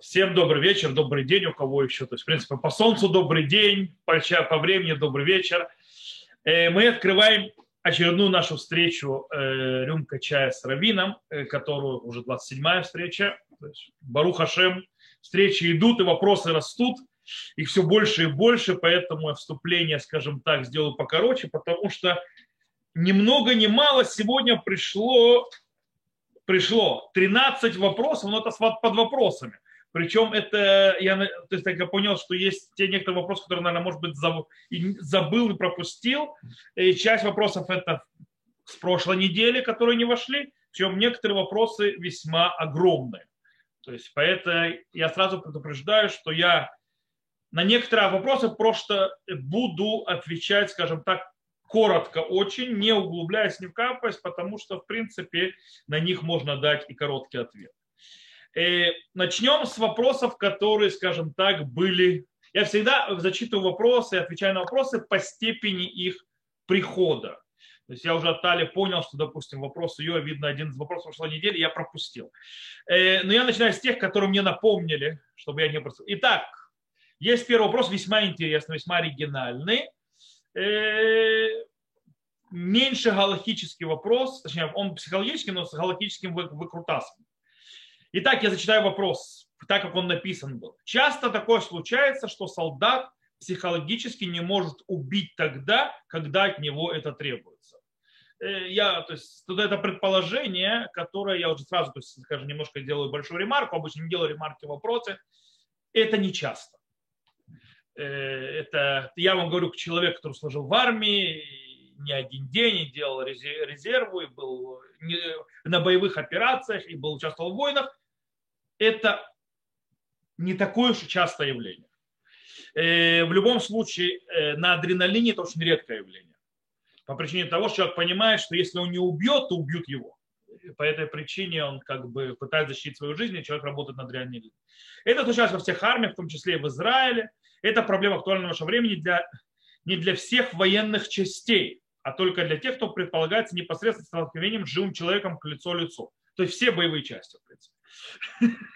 Всем добрый вечер, добрый день, у кого еще. То есть, в принципе, по солнцу добрый день, по, по времени добрый вечер. Э, мы открываем очередную нашу встречу э, «Рюмка чая с Равином», э, которую уже 27-я встреча. Барух Хашем, встречи идут и вопросы растут, их все больше и больше, поэтому я вступление, скажем так, сделаю покороче, потому что ни много ни мало сегодня пришло пришло 13 вопросов, но это под вопросами. Причем это, я, то есть, я понял, что есть те некоторые вопросы, которые, наверное, может быть, забыл и пропустил. И часть вопросов это с прошлой недели, которые не вошли. Причем некоторые вопросы весьма огромные. То есть, поэтому я сразу предупреждаю, что я на некоторые вопросы просто буду отвечать, скажем так, коротко очень, не углубляясь, не вкапываясь, потому что, в принципе, на них можно дать и короткий ответ. Э, начнем с вопросов, которые, скажем так, были... Я всегда зачитываю вопросы, отвечаю на вопросы по степени их прихода. То есть я уже от Тали понял, что, допустим, вопрос ее, видно, один из вопросов прошлой недели я пропустил. Э, но я начинаю с тех, которые мне напомнили, чтобы я не пропустил. Итак, есть первый вопрос, весьма интересный, весьма оригинальный. Э, меньше галактический вопрос, точнее, он психологический, но с галактическим выкрутасом. Итак, я зачитаю вопрос, так как он написан был. Часто такое случается, что солдат психологически не может убить тогда, когда от него это требуется. Э, я, то есть, это предположение, которое я уже сразу, то есть, скажем, немножко делаю большую ремарку, обычно не делаю ремарки в вопросе. Это не часто. Э, это, я вам говорю, человек, который служил в армии, не один день и делал резерву, и был на боевых операциях, и был участвовал в войнах это не такое уж частое явление. Э, в любом случае, э, на адреналине это очень редкое явление. По причине того, что человек понимает, что если он не убьет, то убьют его. По этой причине он как бы пытается защитить свою жизнь, и человек работает на адреналине. Это случается во всех армиях, в том числе и в Израиле. Это проблема актуальна в нашем времени для, не для всех военных частей, а только для тех, кто предполагается непосредственно столкновением с живым человеком к лицо лицу. То есть все боевые части, в принципе.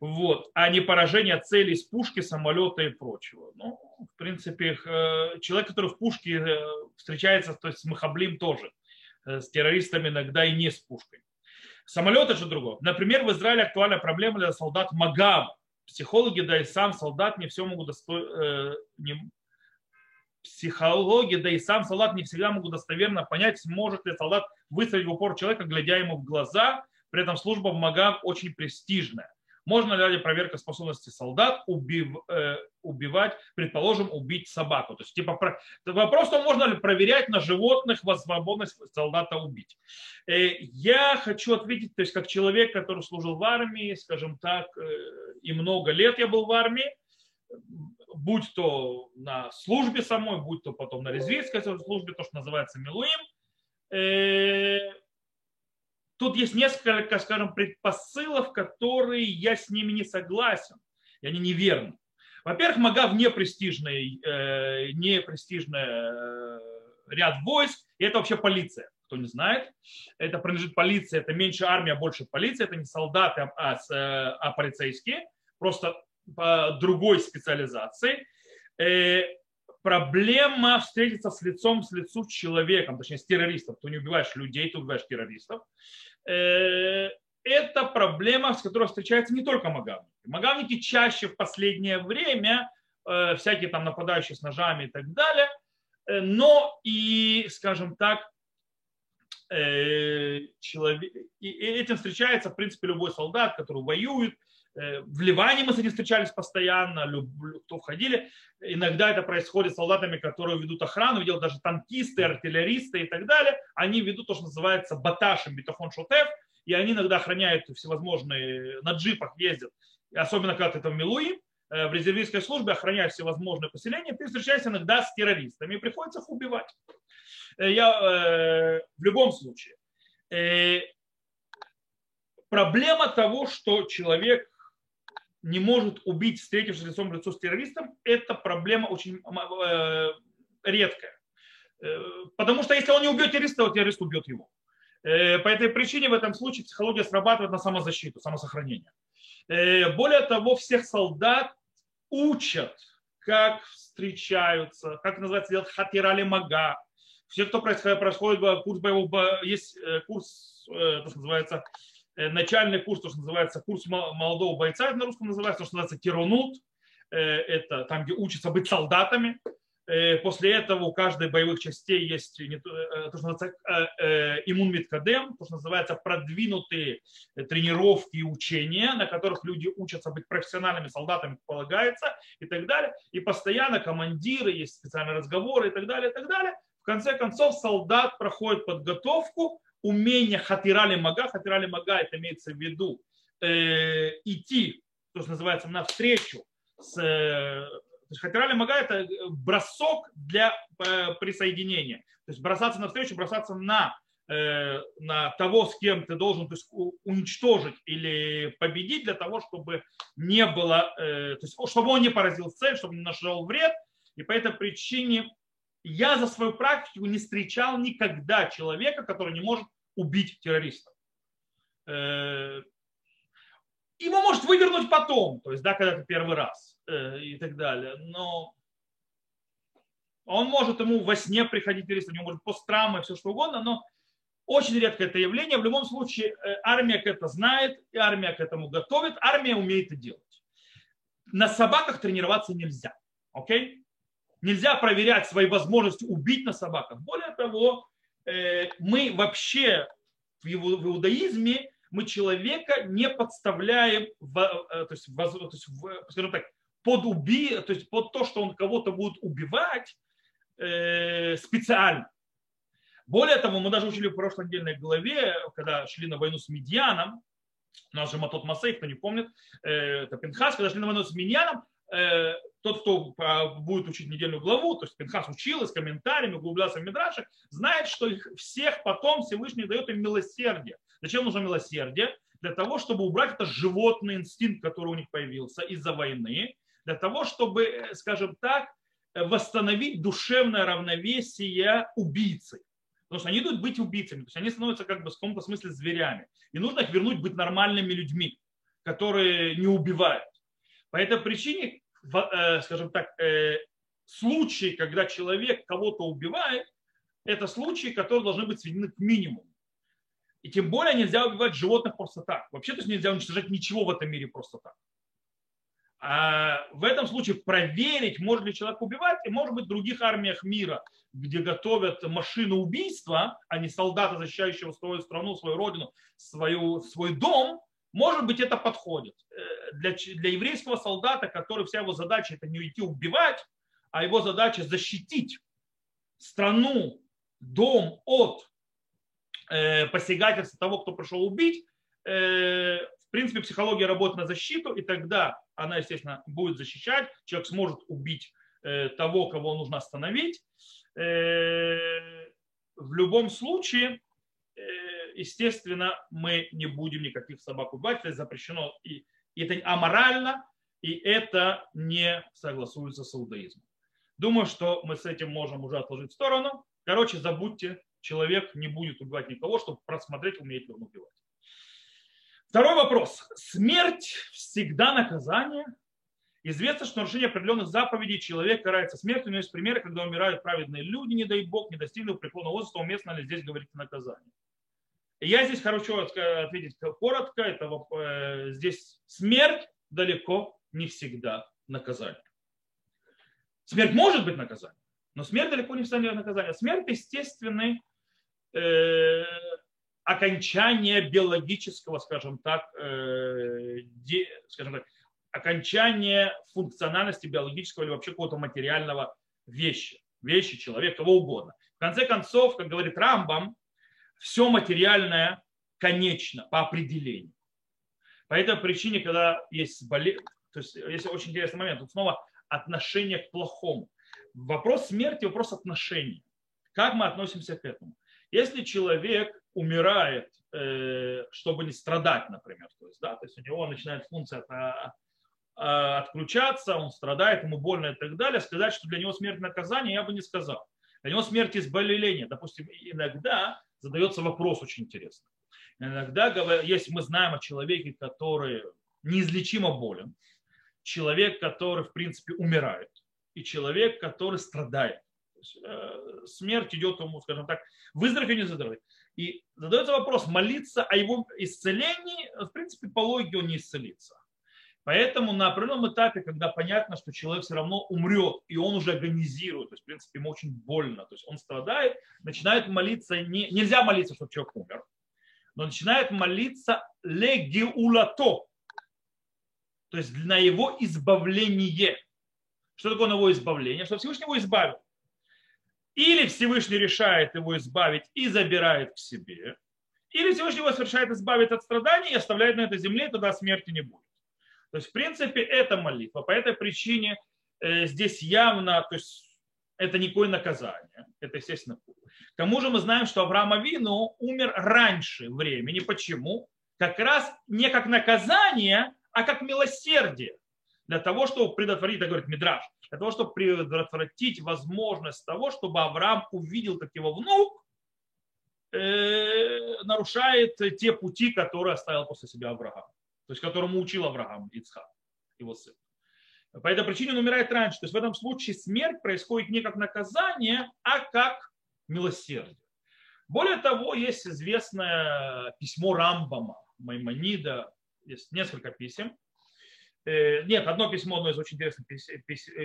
Вот, а не поражение целей с пушки, самолета и прочего. Ну, в принципе, э, человек, который в пушке э, встречается, то есть с Махаблим тоже, э, с террористами иногда и не с пушкой. Самолет же другое. Например, в Израиле актуальная проблема для солдат Магав. Психологи, да и сам солдат не все могут досто... не... Психологи, да и сам солдат не всегда могут достоверно понять, сможет ли солдат выстрелить в упор человека, глядя ему в глаза, при этом служба в МАГАВ очень престижная. Можно ли ради проверки способности солдат убив, э, убивать, предположим, убить собаку? То есть, типа, про, вопрос, то можно ли проверять на животных возможность солдата убить. Э, я хочу ответить, то есть, как человек, который служил в армии, скажем так, э, и много лет я был в армии, будь то на службе самой, будь то потом на резвительской службе, то, что называется Милуим, э, тут есть несколько, скажем, предпосылов, которые я с ними не согласен, и они неверны. Во-первых, МАГАВ не престижный, э, не престижный э, ряд войск, и это вообще полиция, кто не знает. Это принадлежит полиции, это меньше армия, больше полиция, это не солдаты, а, а, а полицейские, просто по другой специализации. Э, проблема встретиться с лицом с лицу человеком, точнее с террористом. Ты не убиваешь людей, ты убиваешь террористов. Э, это проблема, с которой встречаются не только магавники. Магавники чаще в последнее время, э, всякие там нападающие с ножами и так далее, но и, скажем так, человек, и этим встречается, в принципе, любой солдат, который воюет, в Ливане мы с этим встречались постоянно, кто входили. Иногда это происходит с солдатами, которые ведут охрану, видел даже танкисты, артиллеристы и так далее. Они ведут то, что называется баташем, битахон шотев, и они иногда охраняют всевозможные, на джипах ездят, особенно когда ты там Милуи, э, в резервистской службе охраняют всевозможные поселения, ты встречаешься иногда с террористами, и приходится их убивать. Э, я в любом случае. Проблема того, что человек не может убить, встретившись лицом в лицо с террористом, это проблема очень э, редкая. Э, потому что если он не убьет террориста, то террорист убьет его. Э, по этой причине в этом случае психология срабатывает на самозащиту, самосохранение. Более того, всех солдат учат, как встречаются, как называется, делать хатирали мага. Все, кто происходит, происходит курс боевого, есть курс, то, что называется, начальный курс, то, что называется курс молодого бойца, на русском называется, то, что называется керунут, это там, где учатся быть солдатами. Э, после этого у каждой боевых частей есть э, то, что называется э, иммун миткадем, то, что называется продвинутые тренировки и учения, на которых люди учатся быть профессиональными солдатами, полагается, и так далее. И постоянно командиры, есть специальные разговоры и так далее, и так далее. В конце концов, солдат проходит подготовку, умение хатирали мага. Хатирали мага, это имеется в виду э, идти, то, что называется, навстречу с есть хатирали мага – это бросок для э, присоединения. То есть бросаться навстречу, бросаться на, э, на того, с кем ты должен то есть, уничтожить или победить для того, чтобы не было, э, то есть, чтобы он не поразил цель, чтобы не нашел вред. И по этой причине я за свою практику не встречал никогда человека, который не может убить террориста. Его может вывернуть потом, то есть, да, когда это первый раз. Э, и так далее. Но он может ему во сне приходить риск, у него может посттравма, все что угодно, но очень редко это явление. В любом случае, э, армия это знает, и армия к этому готовит, армия умеет это делать. На собаках тренироваться нельзя. Окей? Нельзя проверять свои возможности убить на собаках. Более того, э, мы вообще в иудаизме мы человека не подставляем, в, то есть, скажем так, под, уби, то есть под то, что он кого-то будет убивать э, специально. Более того, мы даже учили в прошлой отдельной главе, когда шли на войну с Медьяном, у нас же Матот Масей, кто не помнит, э, это Пинхас, когда шли на войну с Медьяном, э, тот, кто будет учить недельную главу, то есть Пинхас учил с комментариями, углублялся в Мидраше, знает, что их всех потом Всевышний дает им милосердие. Зачем нужно милосердие? Для того, чтобы убрать этот животный инстинкт, который у них появился из-за войны, для того, чтобы, э, скажем так, восстановить душевное равновесие убийцы. Потому что они идут быть убийцами, то есть они становятся как бы в каком-то смысле зверями. И нужно их вернуть быть нормальными людьми, которые не убивают. По этой причине, скажем так, случаи, когда человек кого-то убивает, это случаи, которые должны быть сведены к минимуму. И тем более нельзя убивать животных просто так. Вообще, то есть нельзя уничтожать ничего в этом мире просто так. А в этом случае проверить, может ли человек убивать, и может быть в других армиях мира, где готовят машину убийства, а не солдата, защищающего свою страну, свою родину, свою, свой дом, может быть, это подходит. Э, для, для еврейского солдата, который вся его задача это не идти убивать, а его задача защитить страну, дом от э, посягательства того, кто пришел убить, э, в принципе, психология работает на защиту, и тогда она, естественно, будет защищать. Человек сможет убить э, того, кого нужно остановить. Э, в любом случае, э, естественно, мы не будем никаких собак убивать. Это запрещено. И это аморально, и это не согласуется с иудаизмом. Думаю, что мы с этим можем уже отложить в сторону. Короче, забудьте, человек не будет убивать никого, чтобы просмотреть, умеет ли он убивать. Второй вопрос. Смерть всегда наказание. Известно, что нарушение определенных заповедей человек карается смертью, но есть примеры, когда умирают праведные люди, не дай бог, не достигнув преклонного возраста, уместно ли здесь говорить о наказании. Я здесь хочу ответить коротко. Это, э, здесь смерть далеко не всегда наказание. Смерть может быть наказанием, но смерть далеко не всегда наказание. Смерть естественный э, окончание биологического, скажем так, э, де, скажем так, окончание функциональности биологического или вообще какого-то материального вещи, вещи, человека, кого угодно. В конце концов, как говорит Рамбам, все материальное конечно по определению. По этой причине, когда есть болезнь, то есть есть очень интересный момент, тут снова отношение к плохому. Вопрос смерти, вопрос отношений. Как мы относимся к этому? Если человек умирает, э, чтобы не страдать, например, то есть, да, то есть у него начинает функция отключаться, он страдает, ему больно и так далее, сказать, что для него смерть наказание, я бы не сказал. Для него смерть избавление. Допустим, иногда задается вопрос очень интересный. Иногда, если мы знаем о человеке, который неизлечимо болен, человек, который, в принципе, умирает, и человек, который страдает. Есть, э, смерть идет ему, скажем так, выздоровее или не выздоровее. И задается вопрос, молиться о его исцелении, в принципе, по логике он не исцелится. Поэтому на определенном этапе, когда понятно, что человек все равно умрет, и он уже агонизирует, то есть, в принципе, ему очень больно, то есть он страдает, начинает молиться, не, нельзя молиться, чтобы человек умер, но начинает молиться легиулато, то есть на его избавление. Что такое на его избавление? Что Всевышний его избавил. Или Всевышний решает его избавить и забирает к себе, или Всевышний его совершает избавить от страданий и оставляет на этой земле, и тогда смерти не будет. То есть, в принципе, это молитва. По этой причине э, здесь явно, то есть, это никакое наказание. Это, естественно, к тому же мы знаем, что Авраам Авину умер раньше времени. Почему? Как раз не как наказание, а как милосердие. Для того, чтобы предотвратить, так говорит Мидраш, для того, чтобы предотвратить возможность того, чтобы Авраам увидел, как его внук э, нарушает те пути, которые оставил после себя Авраам то есть которому учил Авраам Ицхак, его сын. По этой причине он умирает раньше. То есть в этом случае смерть происходит не как наказание, а как милосердие. Более того, есть известное письмо Рамбама, Маймонида, есть несколько писем. Э, нет, одно письмо, одно из очень интересных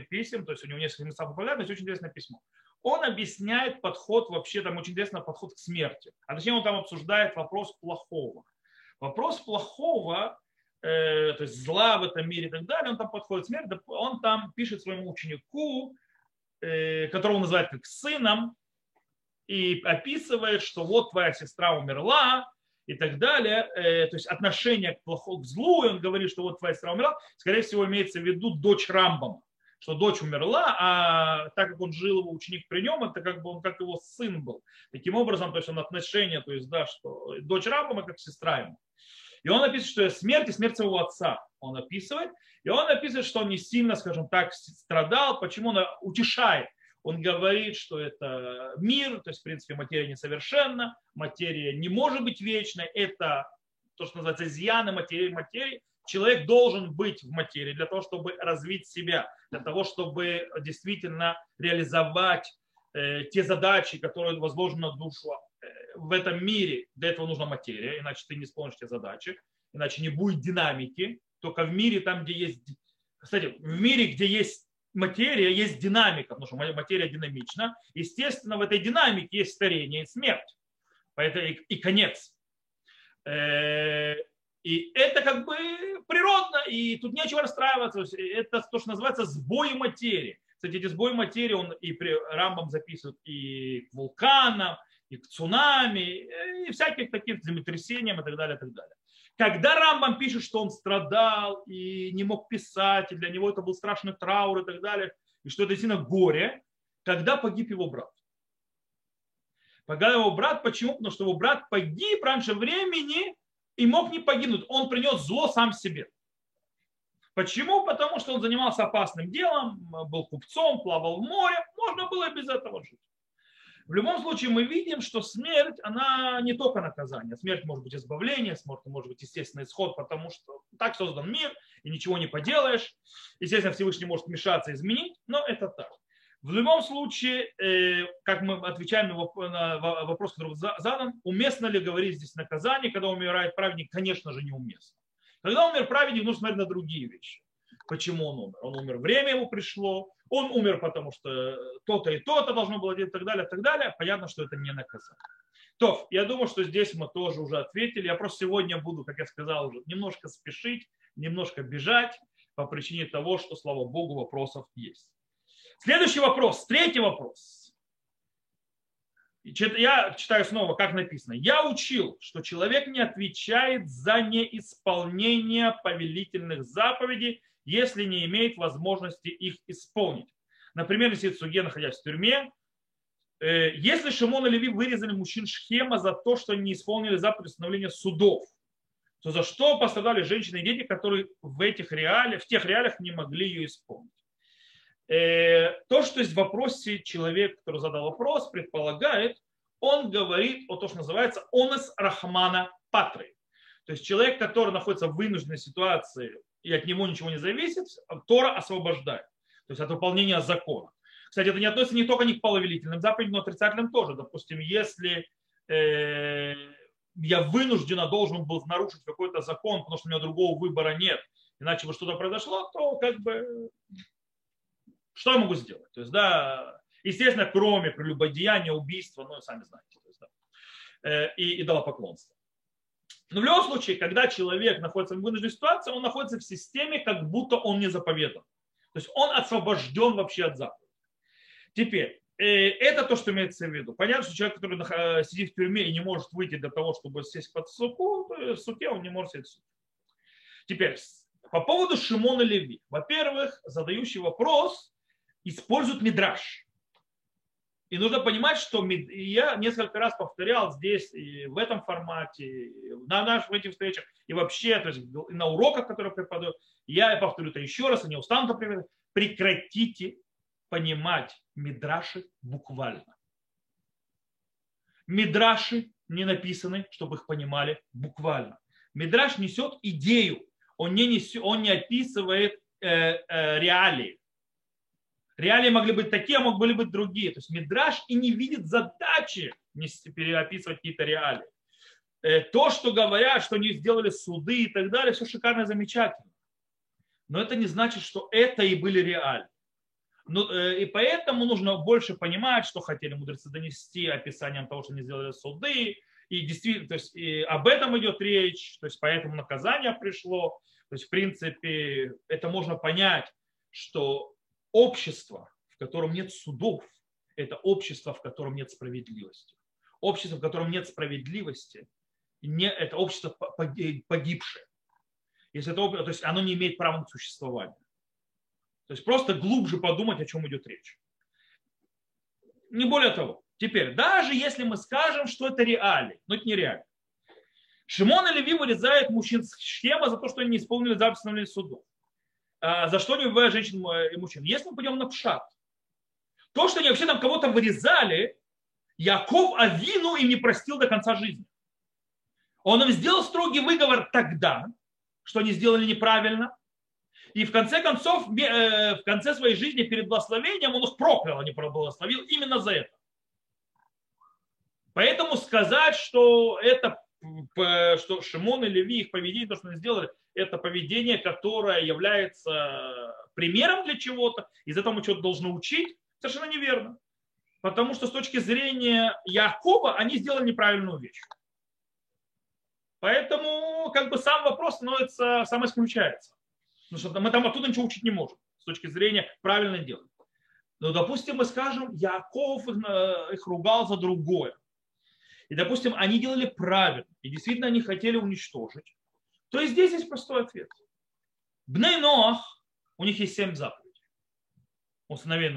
писем, то есть у него несколько мест популярных, очень интересное письмо. Он объясняет подход, вообще там очень интересный подход к смерти. А точнее он там обсуждает вопрос плохого. Вопрос плохого Э, то есть зла в этом мире и так далее, он там подходит к смерти, он там пишет своему ученику, э, которого называют как сыном, и описывает, что вот твоя сестра умерла, и так далее. Э, то есть отношение к плохому, к злу, и он говорит, что вот твоя сестра умерла, скорее всего, имеется в виду дочь Рамбама, что дочь умерла, а так как он жил, его ученик при нем, это как бы он как его сын был. Таким образом, то есть он отношение, то есть, да, что дочь Рамбама как сестра ему. И он описывает, что смерть и смерть своего отца. Он описывает. И он описывает, что он не сильно, скажем так, страдал. Почему он утешает? Он говорит, что это мир, то есть, в принципе, материя несовершенна, материя не может быть вечной. Это то, что называется изъяны материи материи. Человек должен быть в материи для того, чтобы развить себя, для того, чтобы действительно реализовать э, те задачи, которые возложены на душу в этом мире для этого нужна материя, иначе ты не исполнишь те задачи, иначе не будет динамики. Только в мире, там, где есть... Кстати, в мире, где есть материя, есть динамика, потому что материя динамична. Естественно, в этой динамике есть старение и смерть. Поэтому и, и конец. Э, и это как бы природно, и тут нечего расстраиваться. Это то, что называется сбой материи. Кстати, эти сбои материи он и при Рамбам записывает и к вулканам, и цунами, и всяких таких землетрясениям и так далее, и так далее. Когда Рамбам пишет, что он страдал и не мог писать, и для него это был страшный траур и так далее, и что это действительно горе, когда погиб его брат. Погиб его брат, почему? Потому что его брат погиб раньше времени и мог не погибнуть. Он принес зло сам себе. Почему? Потому что он занимался опасным делом, был купцом, плавал в море. Можно было без этого жить. В любом случае мы видим, что смерть, она не только наказание. Смерть может быть избавление, смерть может быть естественный исход, потому что так создан мир, и ничего не поделаешь. Естественно, Всевышний может вмешаться изменить, но это так. В любом случае, э, как мы отвечаем на вопрос, который задан, уместно ли говорить здесь наказание, когда умирает праведник, конечно же, неуместно. Когда умер праведник, нужно смотреть на другие вещи. Почему он умер? Он умер, время ему пришло, он умер, потому что то-то и то-то должно было делать и так далее, и так далее. Понятно, что это не наказание. То, я думаю, что здесь мы тоже уже ответили. Я просто сегодня буду, как я сказал, уже немножко спешить, немножко бежать по причине того, что, слава Богу, вопросов есть. Следующий вопрос, третий вопрос. Я читаю снова, как написано. Я учил, что человек не отвечает за неисполнение повелительных заповедей если не имеет возможности их исполнить. Например, если Цуге, находясь в тюрьме, э, если Шимон и Леви вырезали мужчин Шхема за то, что не исполнили заповедь установления судов, то за что пострадали женщины и дети, которые в, этих реалиях, в тех реалиях не могли ее исполнить. Э, то, что есть в вопросе человек, который задал вопрос, предполагает, он говорит о том, что называется онес рахмана патры. То есть человек, который находится в вынужденной ситуации и от него ничего не зависит, Тора освобождает. То есть от выполнения закона. Кстати, это не относится не только не к половелительным заповедям, но отрицательным тоже. Допустим, если э, я вынужденно должен был нарушить какой-то закон, потому что у меня другого выбора нет, иначе бы что-то произошло, то как бы что я могу сделать? То есть, да, естественно, кроме прелюбодеяния, убийства, ну, сами знаете, то есть, да, э, и, и дала поклонство. Но в любом случае, когда человек находится в вынужденной ситуации, он находится в системе, как будто он не заповедан. То есть он освобожден вообще от заповеди. Теперь, э, это то, что имеется в виду. Понятно, что человек, который сидит в тюрьме и не может выйти для того, чтобы сесть под суку, в суке он не может сесть в суке. Теперь, по поводу Шимона Леви. Во-первых, задающий вопрос использует мидраж. И нужно понимать, что я несколько раз повторял здесь, и в этом формате, на наших этих встречах, и вообще, то есть на уроках, которые преподаю, я повторю это еще раз, и не устану это приводить. Прекратите понимать мидраши буквально. Мидраши не написаны, чтобы их понимали буквально. Мидраш несет идею, он не, несет, он не описывает э, э, реалии. Реалии могли быть такие, а могли быть другие. То есть Мидраш и не видит задачи не переописывать какие-то реалии. Э, то, что говорят, что они сделали суды и так далее, все шикарно замечательно. Но это не значит, что это и были реалии. Ну, э, и поэтому нужно больше понимать, что хотели мудрецы донести описанием того, что они сделали суды. И действительно, то есть и об этом идет речь, то есть поэтому наказание пришло. То есть, в принципе, это можно понять, что общество, в котором нет судов, это общество, в котором нет справедливости. Общество, в котором нет справедливости, не, это общество погибшее. Если это, то есть оно не имеет права на существование. То есть просто глубже подумать, о чем идет речь. Не более того. Теперь, даже если мы скажем, что это реалии, но это не реально. Шимон и Леви вырезает мужчин с Шхема за то, что они не исполнили запись судов. А, за что не убивают женщин и мужчин. Если мы пойдем на пшат, то, что они вообще там кого-то вырезали, Яков Авину им не простил до конца жизни. Он им сделал строгий выговор тогда, что они сделали неправильно. И в конце концов, э, в конце своей жизни перед благословением он их проклял, а не благословил именно за это. Поэтому сказать, что это что Шимон и Леви, их поведение, то, что они сделали, это поведение, которое является примером для чего-то, из этого мы что-то должны учить, совершенно неверно. Потому что с точки зрения Якова они сделали неправильную вещь. Поэтому как бы сам вопрос становится, сам исключается. Потому что мы там оттуда ничего учить не можем с точки зрения правильно делать. Но, допустим, мы скажем, Яков их, э, их ругал за другое. И, допустим, они делали правильно, и действительно они хотели уничтожить, то и здесь есть простой ответ. Бней Ноах, у них есть семь заповедей. У сыновей.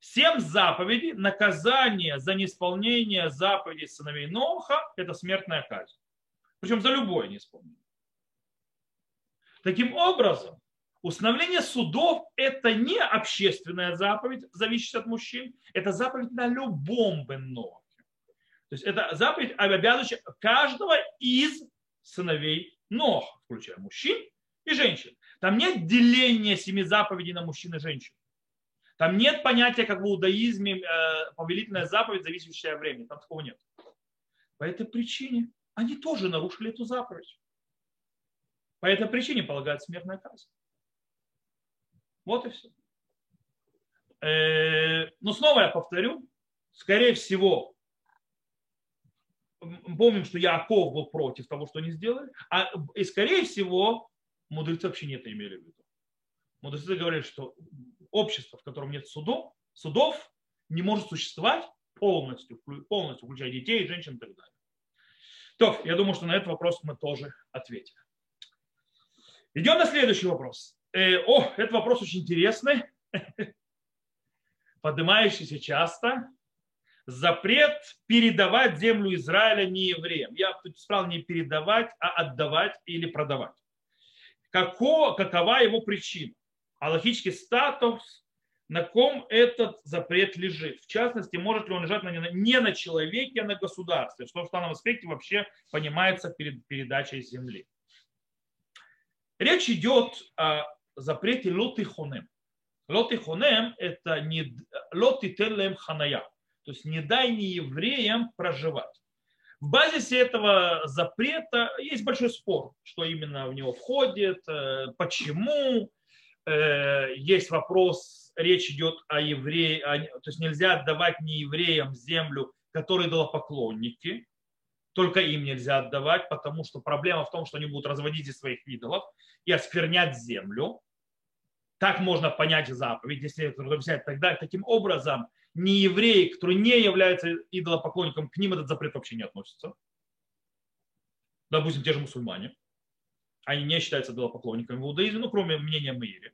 Семь заповедей, наказание за неисполнение заповедей сыновей Ноаха – это смертная казнь. Причем за любое неисполнение. Таким образом, установление судов – это не общественная заповедь, зависящая от мужчин, это заповедь на любом бенно. То есть это заповедь, обязывающая каждого из сыновей Ноха, включая мужчин и женщин. Там нет деления семи заповедей на мужчин и женщин. Там нет понятия, как в иудаизме, э, повелительная заповедь, зависящая от времени. Там такого нет. По этой причине они тоже нарушили эту заповедь. По этой причине полагают смертная казнь. Вот и все. Э, но снова я повторю, скорее всего, помним, что Яков был против того, что они сделали, а, и скорее всего мудрецы вообще не это имели в виду. Мудрецы говорили, что общество, в котором нет судов, судов не может существовать полностью, полностью включая детей, женщин и так далее. То, я думаю, что на этот вопрос мы тоже ответим. Идем на следующий вопрос. Э, о, этот вопрос очень интересный, поднимающийся часто запрет передавать землю Израиля не евреям. Я тут сказал не передавать, а отдавать или продавать. Како, какова его причина? Аллахический статус на ком этот запрет лежит. В частности, может ли он лежать на, не на человеке, а на государстве, что в данном аспекте вообще понимается перед передачей земли. Речь идет о запрете лоты хонем. Лоты хонем – это не лоты телем ханая, то есть не дай не евреям проживать. В базисе этого запрета есть большой спор, что именно в него входит, э, почему. Э, есть вопрос, речь идет о евреях, то есть нельзя отдавать не евреям землю, которые поклонники, только им нельзя отдавать, потому что проблема в том, что они будут разводить из своих идолов и осквернять землю. Так можно понять заповедь, если взять тогда. Таким образом, не евреи, которые не являются идолопоклонником, к ним этот запрет вообще не относится. Допустим, те же мусульмане. Они не считаются идолопоклонниками в иудаизме, ну, кроме мнения Маири.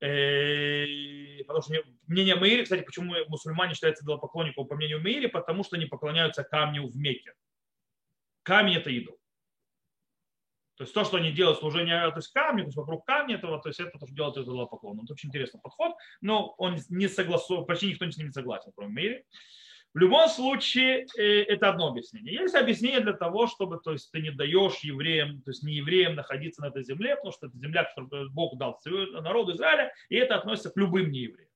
Э, потому что мнение Маири, кстати, почему мусульмане считаются идолопоклонником по мнению Маири, потому что они поклоняются камню в Мекке. Камень – это идол. То есть то, что они делают служение то есть камню, то есть вокруг камня этого, то есть это то, что делают из поклона. Это очень интересный подход, но он не согласован, почти никто с ним не согласен, кроме мире. В любом случае, э, это одно объяснение. Есть объяснение для того, чтобы то есть, ты не даешь евреям, то есть не евреям находиться на этой земле, потому что это земля, которую Бог дал народу Израиля, и это относится к любым неевреям.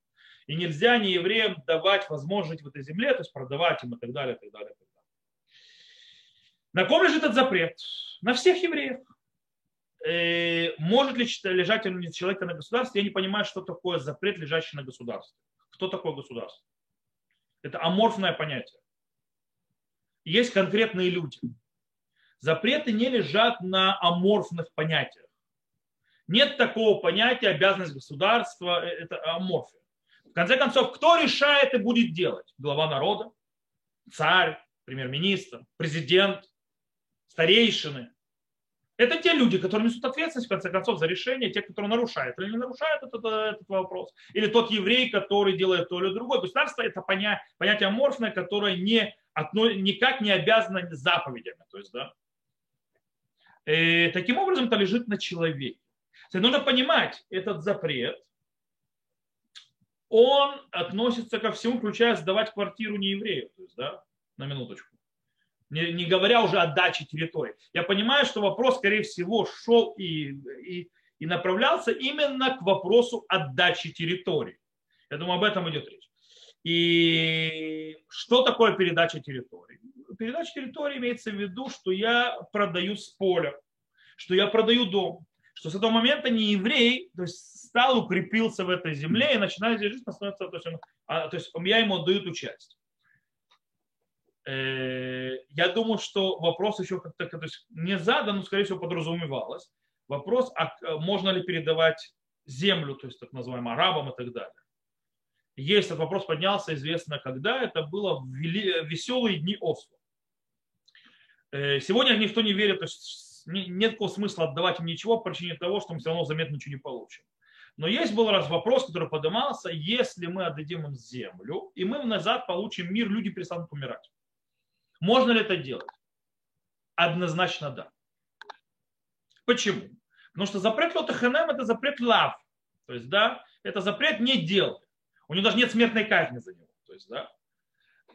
И нельзя неевреям давать возможность в этой земле, то есть продавать им и так далее, и так далее. И так далее. На ком лежит этот запрет? На всех евреев. Э, может ли лежать человек на государстве? Я не понимаю, что такое запрет, лежащий на государстве. Кто такое государство? Это аморфное понятие. Есть конкретные люди. Запреты не лежат на аморфных понятиях. Нет такого понятия обязанность государства, э, это аморфия. В конце концов, кто решает и будет делать? Глава народа, царь, премьер-министр, президент, старейшины. Это те люди, которые несут ответственность, в конце концов, за решение, те, которые нарушают или не нарушают этот, этот вопрос. Или тот еврей, который делает то или другое. Государство – это понятие, понятие аморфное, которое не, никак не обязано заповедями. То есть, да. И э, таким образом, это лежит на человеке. Нужно понимать, этот запрет, он относится ко всему, включая сдавать квартиру не еврею. То есть, да, на минуточку не, не говоря уже о даче территории. Я понимаю, что вопрос, скорее всего, шел и, и, и направлялся именно к вопросу отдачи территории. Я думаю, об этом идет речь. И что такое передача территории? Передача территории имеется в виду, что я продаю с поля, что я продаю дом, что с этого момента не еврей, то есть стал, укрепился в этой земле и начинает здесь жить, становится, то есть, он, а, то есть я ему отдаю участие. Э, я думаю, что вопрос еще как-то то есть не задан, но, скорее всего, подразумевалось. Вопрос, а можно ли передавать землю, то есть так называемым арабам и так далее. Есть этот вопрос поднялся, известно когда, это было в веселые дни Осло. Э, сегодня никто не верит, то есть нет такого смысла отдавать им ничего по причине того, что мы все равно заметно ничего не получим. Но есть был раз вопрос, который поднимался, если мы отдадим им землю, и мы назад получим мир, люди перестанут умирать. Можно ли это делать? Однозначно да. Почему? Потому что запрет лотаханем это запрет лав. То есть, да, это запрет не делать. У него даже нет смертной казни за него. То есть, да,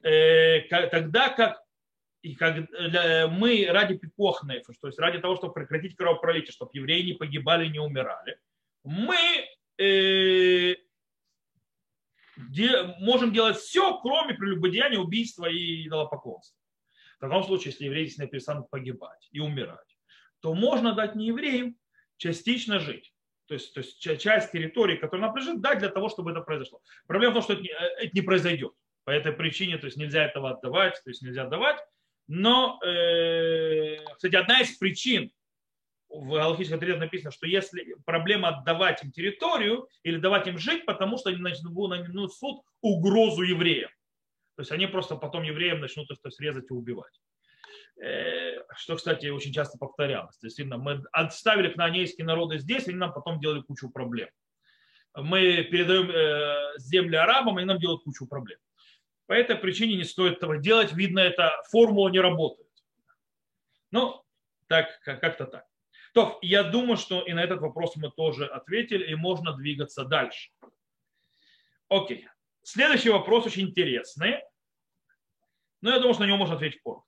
э, тогда как и как мы ради пикохнефа, то есть ради того, чтобы прекратить кровопролитие, чтобы евреи не погибали, не умирали, мы э, де, можем делать все, кроме прелюбодеяния, убийства и идолопоклонства. В таком случае, если евреи действительно перестанут погибать и умирать, то можно дать не евреям частично жить. То есть, то есть часть территории, которая напряжена, дать для того, чтобы это произошло. Проблема в том, что это не, это не произойдет. По этой причине, то есть нельзя этого отдавать, то есть нельзя отдавать. Но, э, кстати, одна из причин в галактическом ответе написано, что если проблема отдавать им территорию или давать им жить, потому что они начнут суд угрозу евреям. То есть они просто потом евреям начнут их то есть, и убивать. Э, что, кстати, очень часто повторялось. Действительно, мы отставили кнаанейские народы здесь, они нам потом делали кучу проблем. Мы передаем э, земли арабам, они нам делают кучу проблем. По этой причине не стоит этого делать. Видно, эта формула не работает. Ну, так, как-то так. То, я думаю, что и на этот вопрос мы тоже ответили, и можно двигаться дальше. Окей. Следующий вопрос очень интересный. Но я думаю, что на него можно ответить коротко.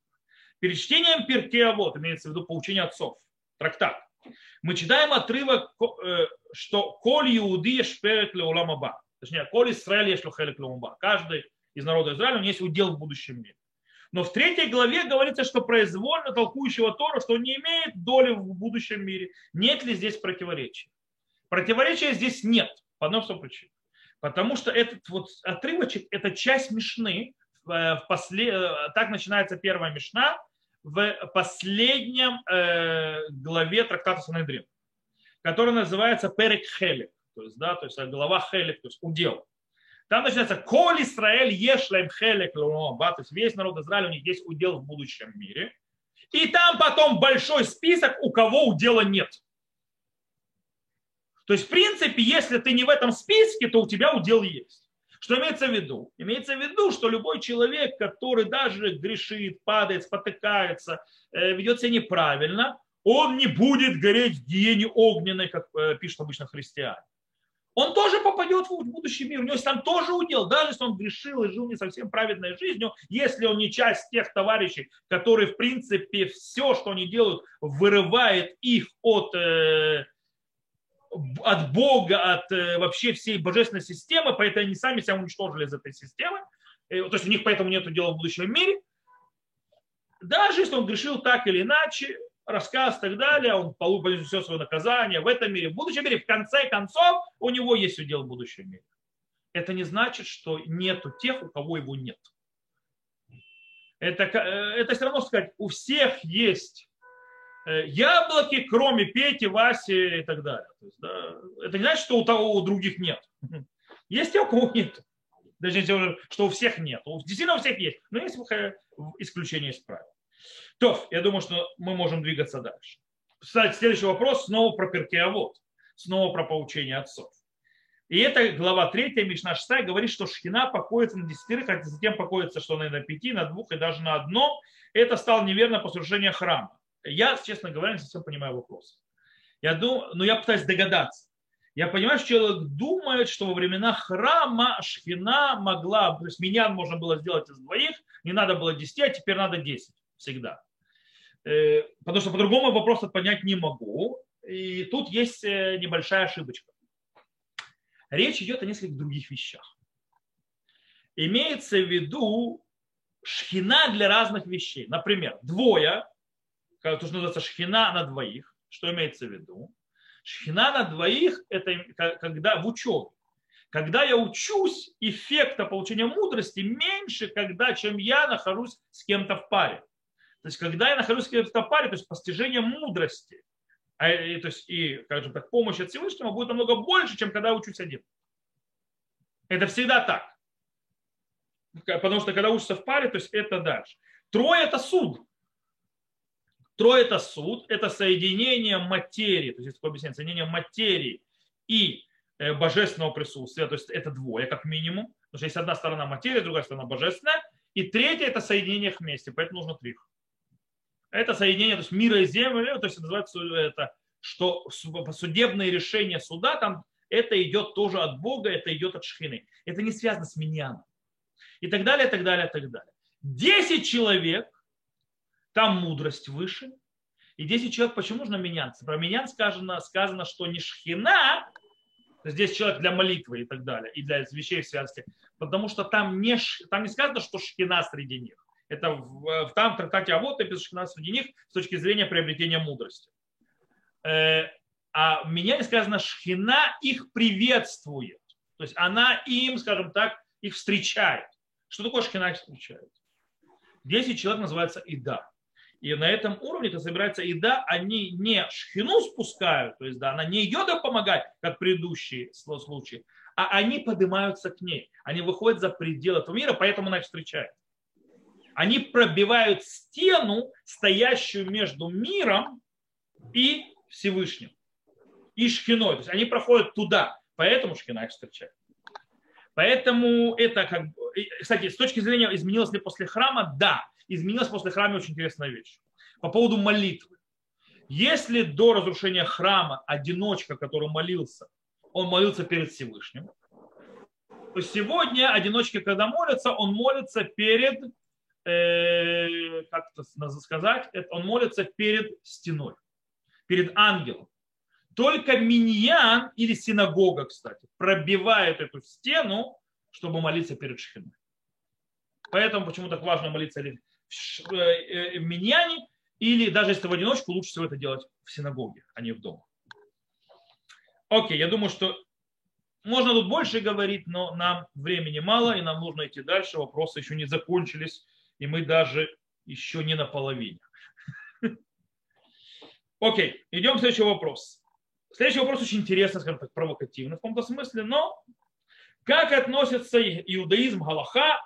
Перед чтением Перкея вот имеется в виду поучение отцов, трактат, мы читаем отрывок, э, что «Коль Иуди шперек леуламаба». Точнее, «Коль Израиль ешлухелек леуламаба». Каждый из народа Израиля у него есть удел в будущем мире. Но в третьей главе говорится, что произвольно толкующего Тору, что он не имеет доли в будущем мире. Нет ли здесь противоречия? Противоречия здесь нет. По одной причине. Потому что этот вот отрывочек, это часть Мишны, в после... так начинается первая Мишна, в последнем э, главе трактата Санедрин, который называется Перек Хелик, то есть, да, то есть глава Хелик, то есть удел. Там начинается Коль Израиль ешлем хелек то есть весь народ Израиля, у них есть удел в будущем мире. И там потом большой список, у кого удела нет. То есть, в принципе, если ты не в этом списке, то у тебя удел есть. Что имеется в виду? Имеется в виду, что любой человек, который даже грешит, падает, спотыкается, э, ведет себя неправильно, он не будет гореть в гиене огненной, как э, пишут обычно христиане он тоже попадет в будущий мир. У него есть там тоже удел, даже если он грешил и жил не совсем праведной жизнью, если он не часть тех товарищей, которые, в принципе, все, что они делают, вырывает их от, э, от Бога, от э, вообще всей божественной системы, поэтому они сами себя уничтожили из этой системы. Э, то есть у них поэтому нет дела в будущем мире. Даже если он грешил так или иначе, рассказ и так далее, он получит все свое наказание в этом мире, в будущем мире, в конце концов, у него есть удел в будущем мире. Это не значит, что нету тех, у кого его нет. Это, э, это все равно сказать, у всех есть яблоки, кроме Пети, Васи и так далее. То есть, да, это не значит, что у того у других нет. Есть те, у кого нет. Даже что у всех нет. Действительно у всех есть. Но есть исключение из правил. То, я думаю, что мы можем двигаться дальше. Кстати, следующий вопрос снова про Перкеавод, снова про поучение отцов. И это глава 3, Мишна 6 говорит, что шхина покоится на десятерых, а затем покоится, что она на пяти, на двух и даже на одном. Это стало неверно по совершению храма. Я, честно говоря, не совсем понимаю вопрос. Я думаю, но я пытаюсь догадаться. Я понимаю, что человек думает, что во времена храма шхина могла, то есть меня можно было сделать из двоих, не надо было 10, а теперь надо 10 всегда. Э, потому что по-другому вопрос понять не могу. И тут есть э, небольшая ошибочка. Речь идет о нескольких других вещах. Имеется в виду шхина для разных вещей. Например, двое, то, что называется шхина на двоих. Что имеется в виду? Шхина на двоих – это когда в учебе. Когда я учусь, эффекта получения мудрости меньше, когда, чем я нахожусь с кем-то в паре. То есть, когда я нахожусь в паре, то есть постижение мудрости, а, и, то есть, и, скажем так, помощь от Всевышнего будет намного больше, чем когда учусь один. Это всегда так. Потому что когда учишься в паре, то есть это дальше. Трое это суд. Трое это суд, это соединение материи, то есть такое объяснение, соединение материи и э, божественного присутствия, то есть это двое как минимум, потому что есть одна сторона материи, другая сторона божественная, и третье это соединение их вместе, поэтому нужно три. Это соединение то есть мира и земли, то есть называется это, что судебные решения суда, там это идет тоже от Бога, это идет от Шхины. Это не связано с миньяном. И так далее, и так далее, и так далее. Десять человек, там мудрость выше. И десять человек, почему нужно меняться? Про менян сказано, сказано, что не шхина, здесь человек для молитвы и так далее, и для вещей в связке, потому что там не, там не сказано, что шхина среди них. Это в, там в трактате Авод написано среди них с точки зрения приобретения мудрости. Э, а меня сказано, шхина их приветствует. То есть она им, скажем так, их встречает. Что такое шхина их встречает? Десять человек называется Ида. И на этом уровне, когда собирается Ида, они не шхину спускают, то есть да, она не им помогать, как предыдущие случаи, а они поднимаются к ней. Они выходят за пределы этого мира, поэтому она их встречает они пробивают стену, стоящую между миром и Всевышним. И шхиной. То есть они проходят туда. Поэтому шхина их встречает. Поэтому это как Кстати, с точки зрения, изменилось ли после храма? Да. Изменилась после храма очень интересная вещь. По поводу молитвы. Если до разрушения храма одиночка, который молился, он молился перед Всевышним, то сегодня одиночки, когда молятся, он молится перед, э, как это сказать, он молится перед стеной, перед ангелом. Только миньян или синагога, кстати, пробивает эту стену, чтобы молиться перед шхиной. Поэтому почему так важно молиться в э, э, миньяне, или даже если в одиночку, лучше всего это делать в синагоге, а не в доме. Окей, я думаю, что можно тут больше говорить, но нам времени мало, и нам нужно идти дальше. Вопросы еще не закончились, и мы даже еще не на половине. Окей, идем к следующему вопросу. Следующий вопрос очень интересный, скажем так, провокативный в каком-то смысле, но как относится иудаизм Галаха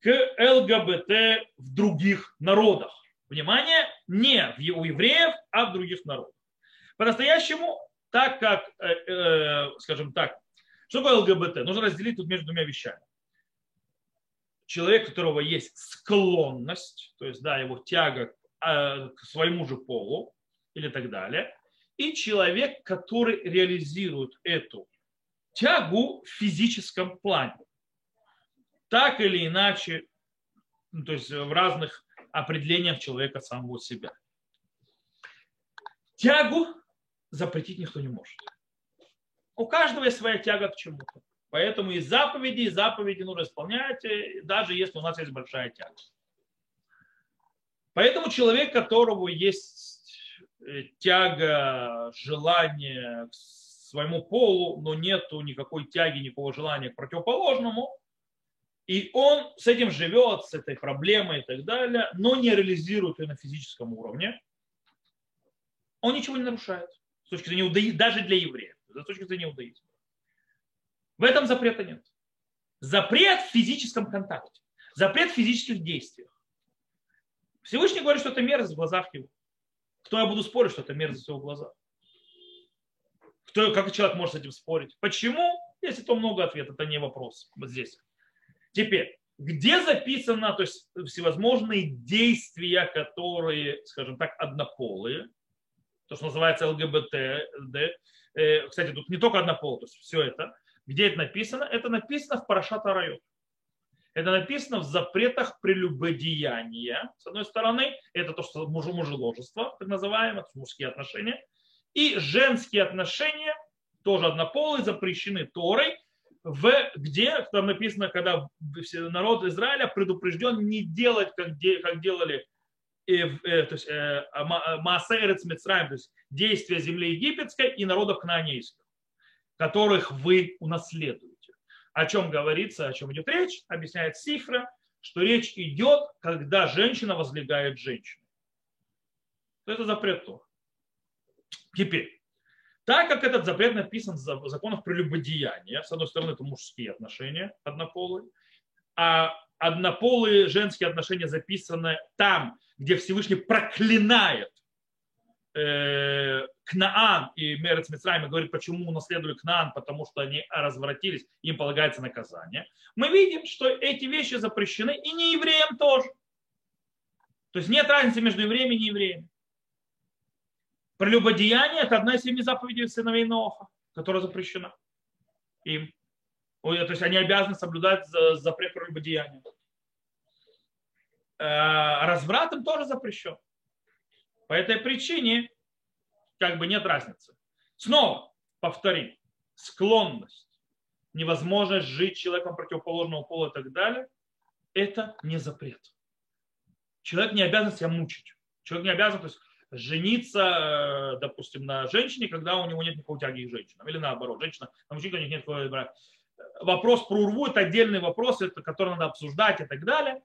к ЛГБТ в других народах? Внимание, не у евреев, а в других народах. По-настоящему, так как, э, э, скажем так, что такое ЛГБТ? Нужно разделить тут между двумя вещами. Человек, у которого есть склонность, то есть, да, его тяга э, к своему же полу или так далее, и человек, который реализует эту тягу в физическом плане. Так или иначе, ну, то есть в разных определениях человека самого себя. Тягу запретить никто не может. У каждого есть своя тяга к чему-то. Поэтому и заповеди, и заповеди нужно исполнять, э, даже если у нас есть большая тяга. Поэтому человек, которого есть Э, тяга, желание к своему полу, но нету никакой тяги, никакого желания к противоположному, и он с этим живет, с этой проблемой и так далее, но не реализирует ее на физическом уровне, он ничего не нарушает с точки зрения иудаизма, даже для евреев, с точки зрения иудаизма. В этом запрета нет. Запрет в физическом контакте, запрет в физических действиях. Всевышний говорит, что это мерзость в глазах его. Кто я буду спорить, что это мерзость в его глазах? Кто, как человек может с этим спорить? Почему? Если то много ответов, это не вопрос. Вот здесь. Теперь, где записано, то есть всевозможные действия, которые, скажем так, однополые, то, что называется ЛГБТ, э, кстати, тут не только однополые, то есть все это, где это написано? Это написано в Парашата Райот. Это написано в запретах прелюбодеяния. С одной стороны, это то, что мужеложество, так называемое, мужские отношения. И женские отношения, тоже однополые, запрещены Торой, в, где там написано, когда народ Израиля предупрежден не делать, как, де, как делали э, э, то есть, э, Маасерец Мицраем, то есть действия земли египетской и народов кнаанейских, которых вы унаследуете о чем говорится, о чем идет речь, объясняет Сифра, что речь идет, когда женщина возлегает женщину. Это запрет Тора. Теперь, так как этот запрет написан в законах прелюбодеяния, с одной стороны, это мужские отношения однополые, а однополые женские отношения записаны там, где Всевышний проклинает э, Кнаан и Мерец Мицраим говорит, почему унаследовали Кнаан, потому что они развратились, им полагается наказание. Мы видим, что эти вещи запрещены и не евреям тоже. То есть нет разницы между евреями и неевреями. Прелюбодеяние – это одна из семи заповедей сыновей Ноха, которая запрещена им. То есть они обязаны соблюдать запрет прелюбодеяния. Э, разврат им тоже запрещен. По этой причине как бы нет разницы. Снова повторим. Склонность, невозможность жить человеком противоположного пола и так далее, это не запрет. Человек не обязан себя мучить. Человек не обязан то есть, жениться, э, допустим, на женщине, когда у него нет никакой тяги к женщинам. Или наоборот, женщина на мужчине у них нет никакого Вопрос про урву – это отдельный вопрос, это, который надо обсуждать и так далее.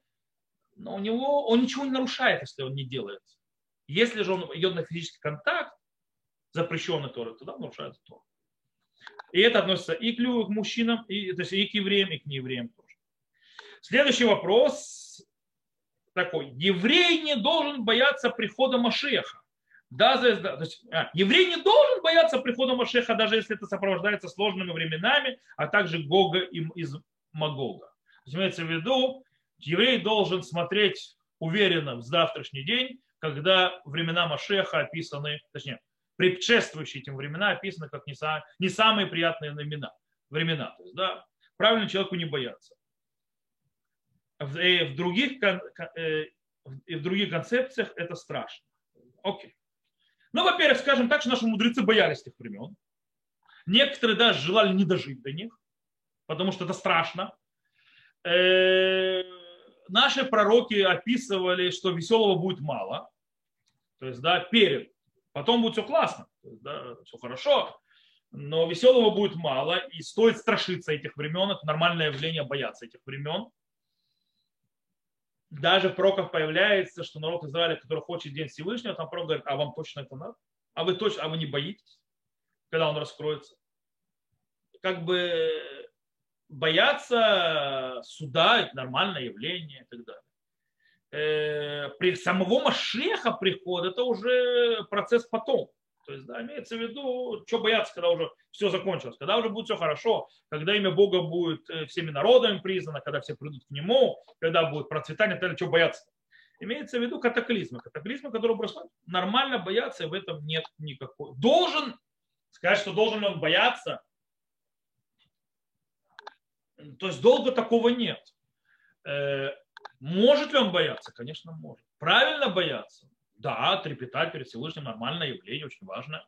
Но у него он ничего не нарушает, если он не делает. Если же он идет на физический контакт, запрещенный Торой, тогда нарушается Тора. И это относится и к мужчинам, и, то есть и к евреям, и к неевреям тоже. Следующий вопрос такой. Еврей не должен бояться прихода Машеха. Да, то есть, а, еврей не должен бояться прихода Машеха, даже если это сопровождается сложными временами, а также Гога из Магога. То в виду, еврей должен смотреть уверенно в завтрашний день, когда времена Машеха описаны, точнее, предшествующие этим времена описаны как не, са, не самые приятные времена. времена то есть, да, правильно человеку не бояться. В, э, в, других, э, в других концепциях это страшно. Окей. Ну, во-первых, скажем так, что наши мудрецы боялись тех времен. Некоторые даже желали не дожить до них, потому что это страшно. Э, наши пророки описывали, что веселого будет мало. То есть, да, перед. Потом будет все классно, да, все хорошо, но веселого будет мало, и стоит страшиться этих времен, это нормальное явление бояться этих времен. Даже в пророках появляется, что народ Израиля, который хочет День Всевышнего, там пророк говорит, а вам точно это надо? А вы точно, а вы не боитесь, когда он раскроется? Как бы бояться суда – это нормальное явление и так далее. Э, при самого Машеха прихода это уже процесс потом. То есть, да, имеется в виду, что бояться, когда уже все закончилось, когда уже будет все хорошо, когда имя Бога будет э, всеми народами признано, когда все придут к Нему, когда будет процветание, тогда что бояться? Имеется в виду катаклизмы. Катаклизмы, которые происходят, нормально бояться, и в этом нет никакой. Должен, сказать, что должен он бояться, то есть долго такого нет. Э, может ли он бояться? Конечно, может. Правильно бояться? Да, трепетать перед Всевышним нормальное явление, очень важно.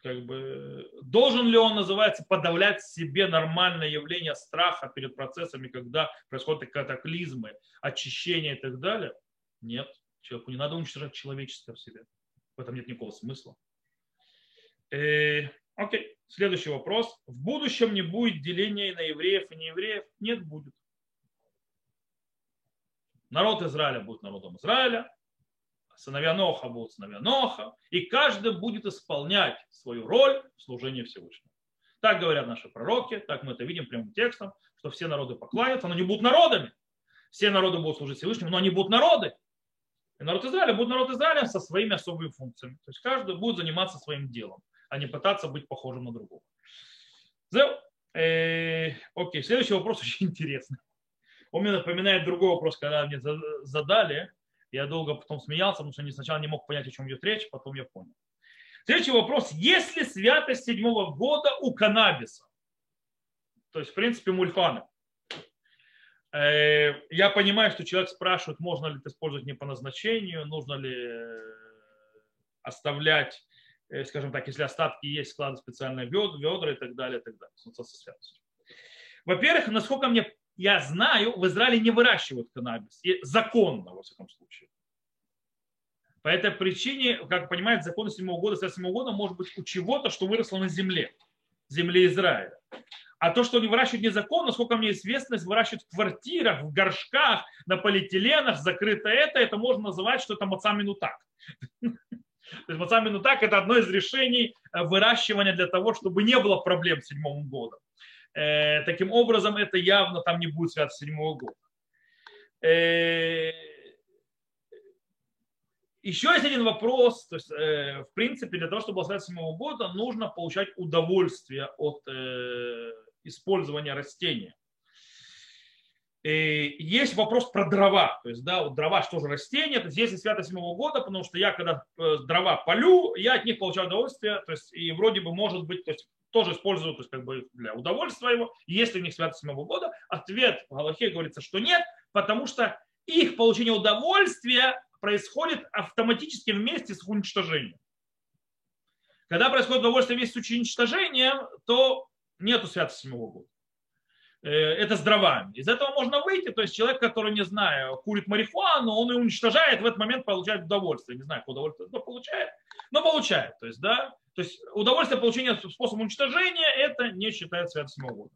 Как бы, должен ли он, называется, подавлять себе нормальное явление страха перед процессами, когда происходят катаклизмы, очищение и так далее? Нет. Человеку не надо уничтожать человеческое в себе. В этом нет никакого смысла. Э, окей, следующий вопрос. В будущем не будет деления на евреев и неевреев? Нет, будет. Народ Израиля будет народом Израиля, сыновья Ноха будут сыновья Ноха, и каждый будет исполнять свою роль в служении Всевышнему. Так говорят наши пророки, так мы это видим прямым текстом, что все народы поклонятся, но не будут народами. Все народы будут служить Всевышнему, но они будут народы. И народ Израиля будет народ Израиля со своими особыми функциями. То есть каждый будет заниматься своим делом, а не пытаться быть похожим на другого. Э, окей, следующий вопрос очень интересный. Он мне напоминает другой вопрос, когда мне задали. Я долго потом смеялся, потому что сначала не мог понять, о чем идет речь, потом я понял. Следующий вопрос. Есть ли святость седьмого года у каннабиса? То есть, в принципе, мульфана. Э, я понимаю, что человек спрашивает, можно ли это использовать не по назначению, нужно ли э, оставлять, э, скажем так, если остатки есть, складывать специальные ведра и так далее, и так далее. Во-первых, насколько мне я знаю, в Израиле не выращивают каннабис. И законно, во всяком случае. По этой причине, как понимаете, закон 7 года, с 7 года может быть у чего-то, что выросло на земле, земле Израиля. А то, что они выращивают незаконно, сколько мне известно, выращивают в квартирах, в горшках, на полиэтиленах, закрыто это, это можно называть, что это мацаминутак. То есть мацаминутак – это одно из решений э, выращивания для того, чтобы не было проблем с седьмым годом. Э, таким образом, это явно там не будет свято седьмого года. Э, еще есть один вопрос. То есть, э, в принципе, для того, чтобы было свято седьмого года, нужно получать удовольствие от использования растения. И есть вопрос про дрова. То есть, да, вот дрова что же растение, то есть если свято седьмого года, потому что я когда дрова полю, я от них получаю удовольствие, то есть и вроде бы может быть, то есть тоже используют то есть, как бы для удовольствия его, если у них святость самого года. Ответ в Галахе говорится, что нет, потому что их получение удовольствия происходит автоматически вместе с уничтожением. Когда происходит удовольствие вместе с уничтожением, то нету святости самого года. Э, это с дровами. Из этого можно выйти, то есть человек, который, не знаю, курит марихуану, он и уничтожает, в этот момент получает удовольствие. Не знаю, какое удовольствие но получает, но получает. То есть, да, то есть удовольствие получения способом уничтожения это не считается святостью года.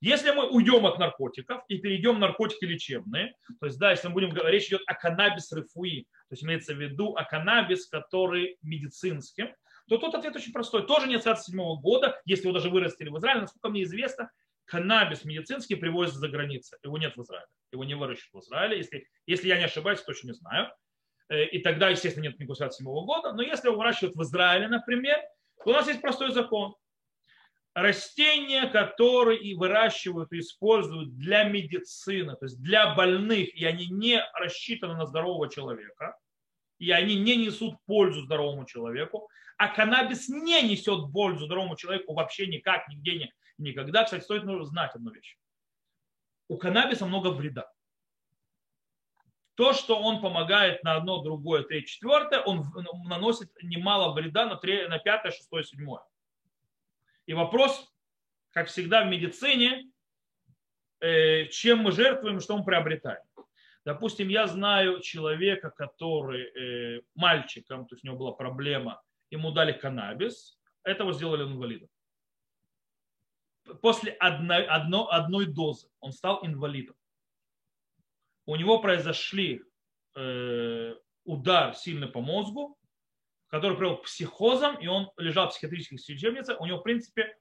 Если мы уйдем от наркотиков и перейдем в наркотики лечебные, то есть, да, если мы будем говорить, речь идет о каннабис рефуи, то есть имеется в виду о каннабис, который медицинским, то тот ответ очень простой. Тоже нет святости седьмого года, если его даже вырастили в Израиле, насколько мне известно, каннабис медицинский привозится за границей. Его нет в Израиле. Его не выращивают в Израиле. Если, если я не ошибаюсь, точно не знаю. Э, и тогда, естественно, нет никакого 57 года. Но если его выращивают в Израиле, например, то у нас есть простой закон. Растения, которые выращивают и используют для медицины, то есть для больных, и они не рассчитаны на здорового человека, и они не несут пользу здоровому человеку, а каннабис не несет пользу здоровому человеку вообще никак, нигде, никогда. Кстати, стоит нужно знать одну вещь. У каннабиса много вреда. То, что он помогает на одно, другое, третье, четвертое, он наносит немало вреда на, три, на пятое, шестое, седьмое. И вопрос, как всегда в медицине, э, чем мы жертвуем, что мы приобретаем. Допустим, я знаю человека, который э, мальчиком, то есть у него была проблема, ему дали каннабис, этого сделали инвалидом. После одной, одно, одной дозы он стал инвалидом. У него произошли э, удар сильный по мозгу, который привел к психозам, и он лежал в психиатрических лечебницах. У него, в принципе,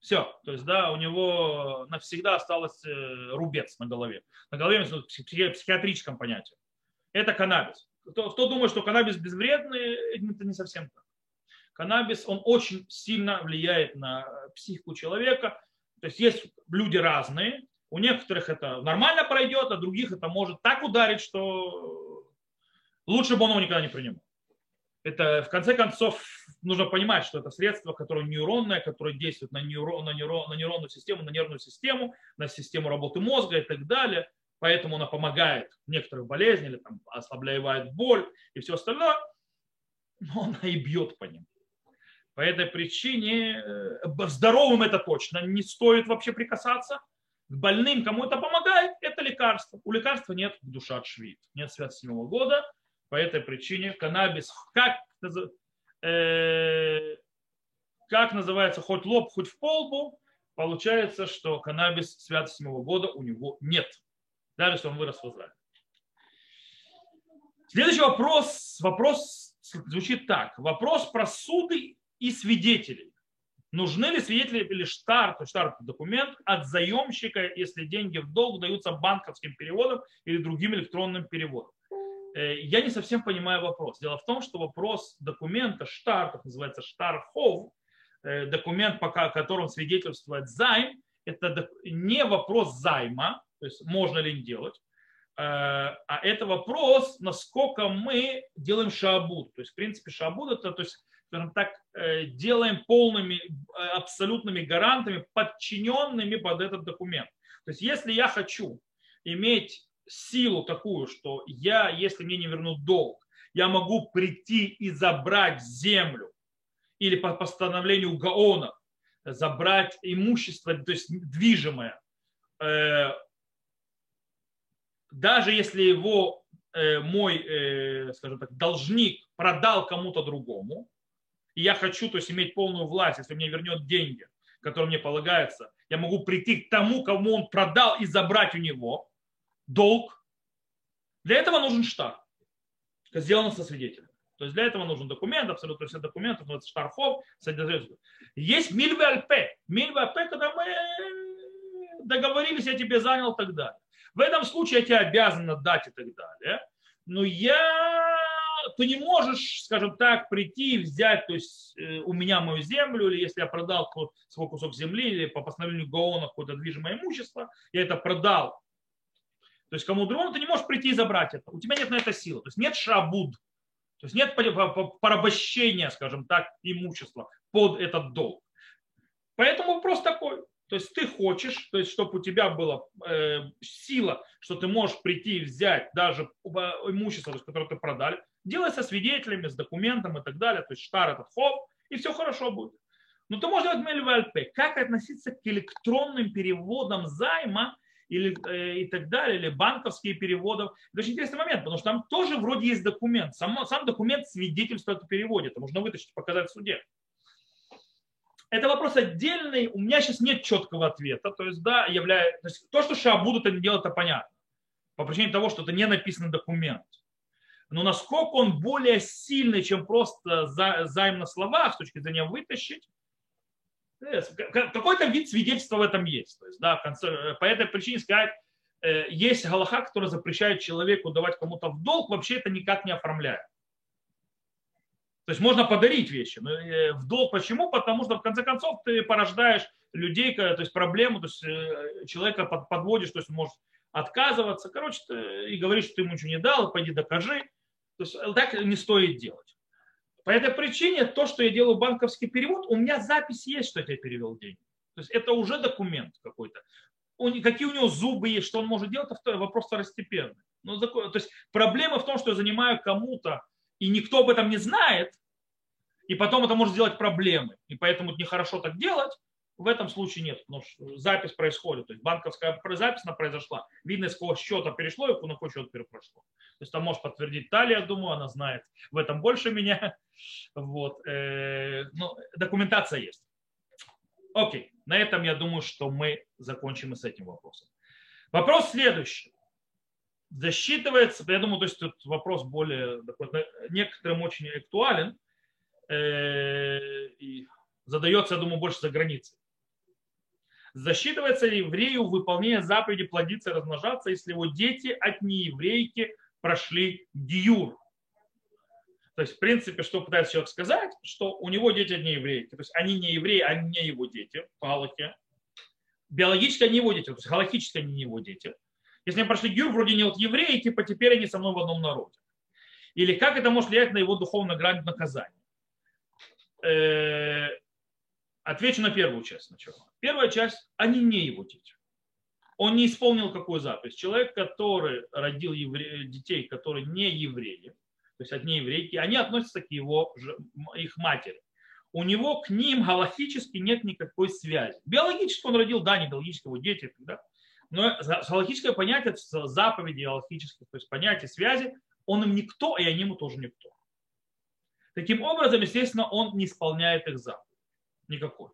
все. То есть, да, у него навсегда осталось э, рубец на голове. На голове в психиатрическом понятии. Это каннабис. Кто, кто думает, что каннабис безвредный, это не совсем так. Каннабис, он очень сильно влияет на психику человека. То есть есть люди разные. У некоторых это нормально пройдет, а других это может так ударить, что лучше бы он его никогда не принимал это в конце концов нужно понимать, что это средство, которое нейронное, которое действует на, нейрон, на, нейрон, на нейронную систему, на нервную систему, на систему работы мозга и так далее. Поэтому она помогает в некоторых болезнях, или там ослабляет боль и все остальное, но она и бьет по ним. По этой причине э, здоровым это точно не стоит вообще прикасаться. Больным, кому это помогает, это лекарство. У лекарства нет душа от швид, нет свят седьмого года, по этой причине каннабис, как, э, как называется, хоть лоб, хоть в полбу, получается, что каннабис свят седьмого года у него нет, даже если он вырос в Израиле. Следующий вопрос, вопрос звучит так. Вопрос про суды и свидетелей. Нужны ли свидетели или штар, то есть штар документ от заемщика, если деньги в долг даются банковским переводом или другим электронным переводом? Э, я не совсем понимаю вопрос. Дело в том, что вопрос документа, штар, как называется штархов, э, документ, по которому свидетельствует займ, это не вопрос займа, то есть можно ли делать, э, а это вопрос, насколько мы делаем шабуд. То есть, в принципе, шабуд это, то есть, скажем так, делаем полными, абсолютными гарантами, подчиненными под этот документ. То есть, если я хочу иметь силу такую, что я, если мне не вернут долг, я могу прийти и забрать землю или по постановлению Гаона забрать имущество, то есть движимое, э, даже если его э, мой, э, скажем так, должник продал кому-то другому, и я хочу, то есть иметь полную власть, если мне вернет деньги, которые мне полагаются, я могу прийти к тому, кому он продал и забрать у него, долг. Для этого нужен штар, сделано со свидетелем. То есть для этого нужен документ, абсолютно все документы, но это штархов, Есть мильвы альпе. Мильвы альпе, когда мы договорились, я тебе занял и так далее. В этом случае я тебе обязан отдать и так далее. Но я, ты не можешь, скажем так, прийти и взять, то есть э, у меня мою землю, или если я продал свой кусок земли, или по постановлению ГООНа какое-то движимое имущество, я это продал то есть кому другому ты не можешь прийти и забрать это. У тебя нет на это силы. То есть нет шабуд. То есть нет порабощения, скажем так, имущества под этот долг. Поэтому вопрос такой. То есть ты хочешь, то есть чтобы у тебя была э, сила, что ты можешь прийти и взять даже имущество, то есть, которое ты продали, делай со свидетелями, с документом и так далее, то есть штар этот хоп, и все хорошо будет. Но ты можешь делать мельвальпе. Как относиться к электронным переводам займа, или, э, и так далее, или банковские переводы. Это очень интересный момент, потому что там тоже вроде есть документ. Сам, сам документ свидетельствует о переводе. Это можно вытащить, показать в суде. Это вопрос отдельный. У меня сейчас нет четкого ответа. То есть, да, являя... то, есть, то, что Шабуд это не делает, это понятно. По причине того, что это не написанный документ. Но насколько он более сильный, чем просто займ на словах, с точки зрения вытащить, какой-то вид свидетельства в этом есть. То есть, да, конце, э, по этой причине сказать, э, есть галаха, который запрещает человеку давать кому-то в долг, вообще это никак не оформляет. То есть можно подарить вещи. Но э, в долг почему? Потому что в конце концов ты порождаешь людей, то есть проблему, то есть человека подводишь, то есть может отказываться, короче, и говоришь, что ты ему ничего не дал, пойди докажи. То есть так не стоит делать. По этой причине то, что я делаю банковский перевод, у меня запись есть, что я перевел деньги. То есть это уже документ какой-то. Какие у него зубы есть, что он может делать, это вопрос второстепенный. Ну, то есть проблема в том, что я занимаю кому-то, и никто об этом не знает, и потом это может сделать проблемы. И поэтому это нехорошо так делать. В этом случае нет, потому что запись происходит. То есть банковская запись она произошла. Видно, из какого счета перешло и на какой счет перепрошло. То есть там может подтвердить Талия, думаю, она знает в этом больше меня. Вот. Э, ну, документация есть. Окей, на этом я думаю, что мы закончим и с этим вопросом. Вопрос следующий. Засчитывается, я думаю, то есть тут вопрос более, некоторым очень актуален, э, и задается, я думаю, больше за границей. Засчитывается ли еврею выполнение заповеди плодиться и размножаться, если его дети от нееврейки прошли гиюр? То есть, в принципе, что пытается человек сказать, что у него дети от нееврейки. То есть они не евреи, они не его дети по Галахе. Биологически они его дети, то есть галактически они не его дети. Если они прошли гюр, вроде не от евреи, типа теперь они со мной в одном народе. Или как это может влиять на его духовное грань наказания? Отвечу на первую часть сначала. Первая часть, они не его дети. Он не исполнил какую запись. Человек, который родил евре... детей, которые не евреи, то есть от нееврейки, они относятся к его, их матери. У него к ним галактически нет никакой связи. Биологически он родил, да, не биологически его дети, да? но галактическое понятие заповеди галактических, то есть понятие связи, он им никто, и они ему тоже никто. Таким образом, естественно, он не исполняет их заповедь. Никакой.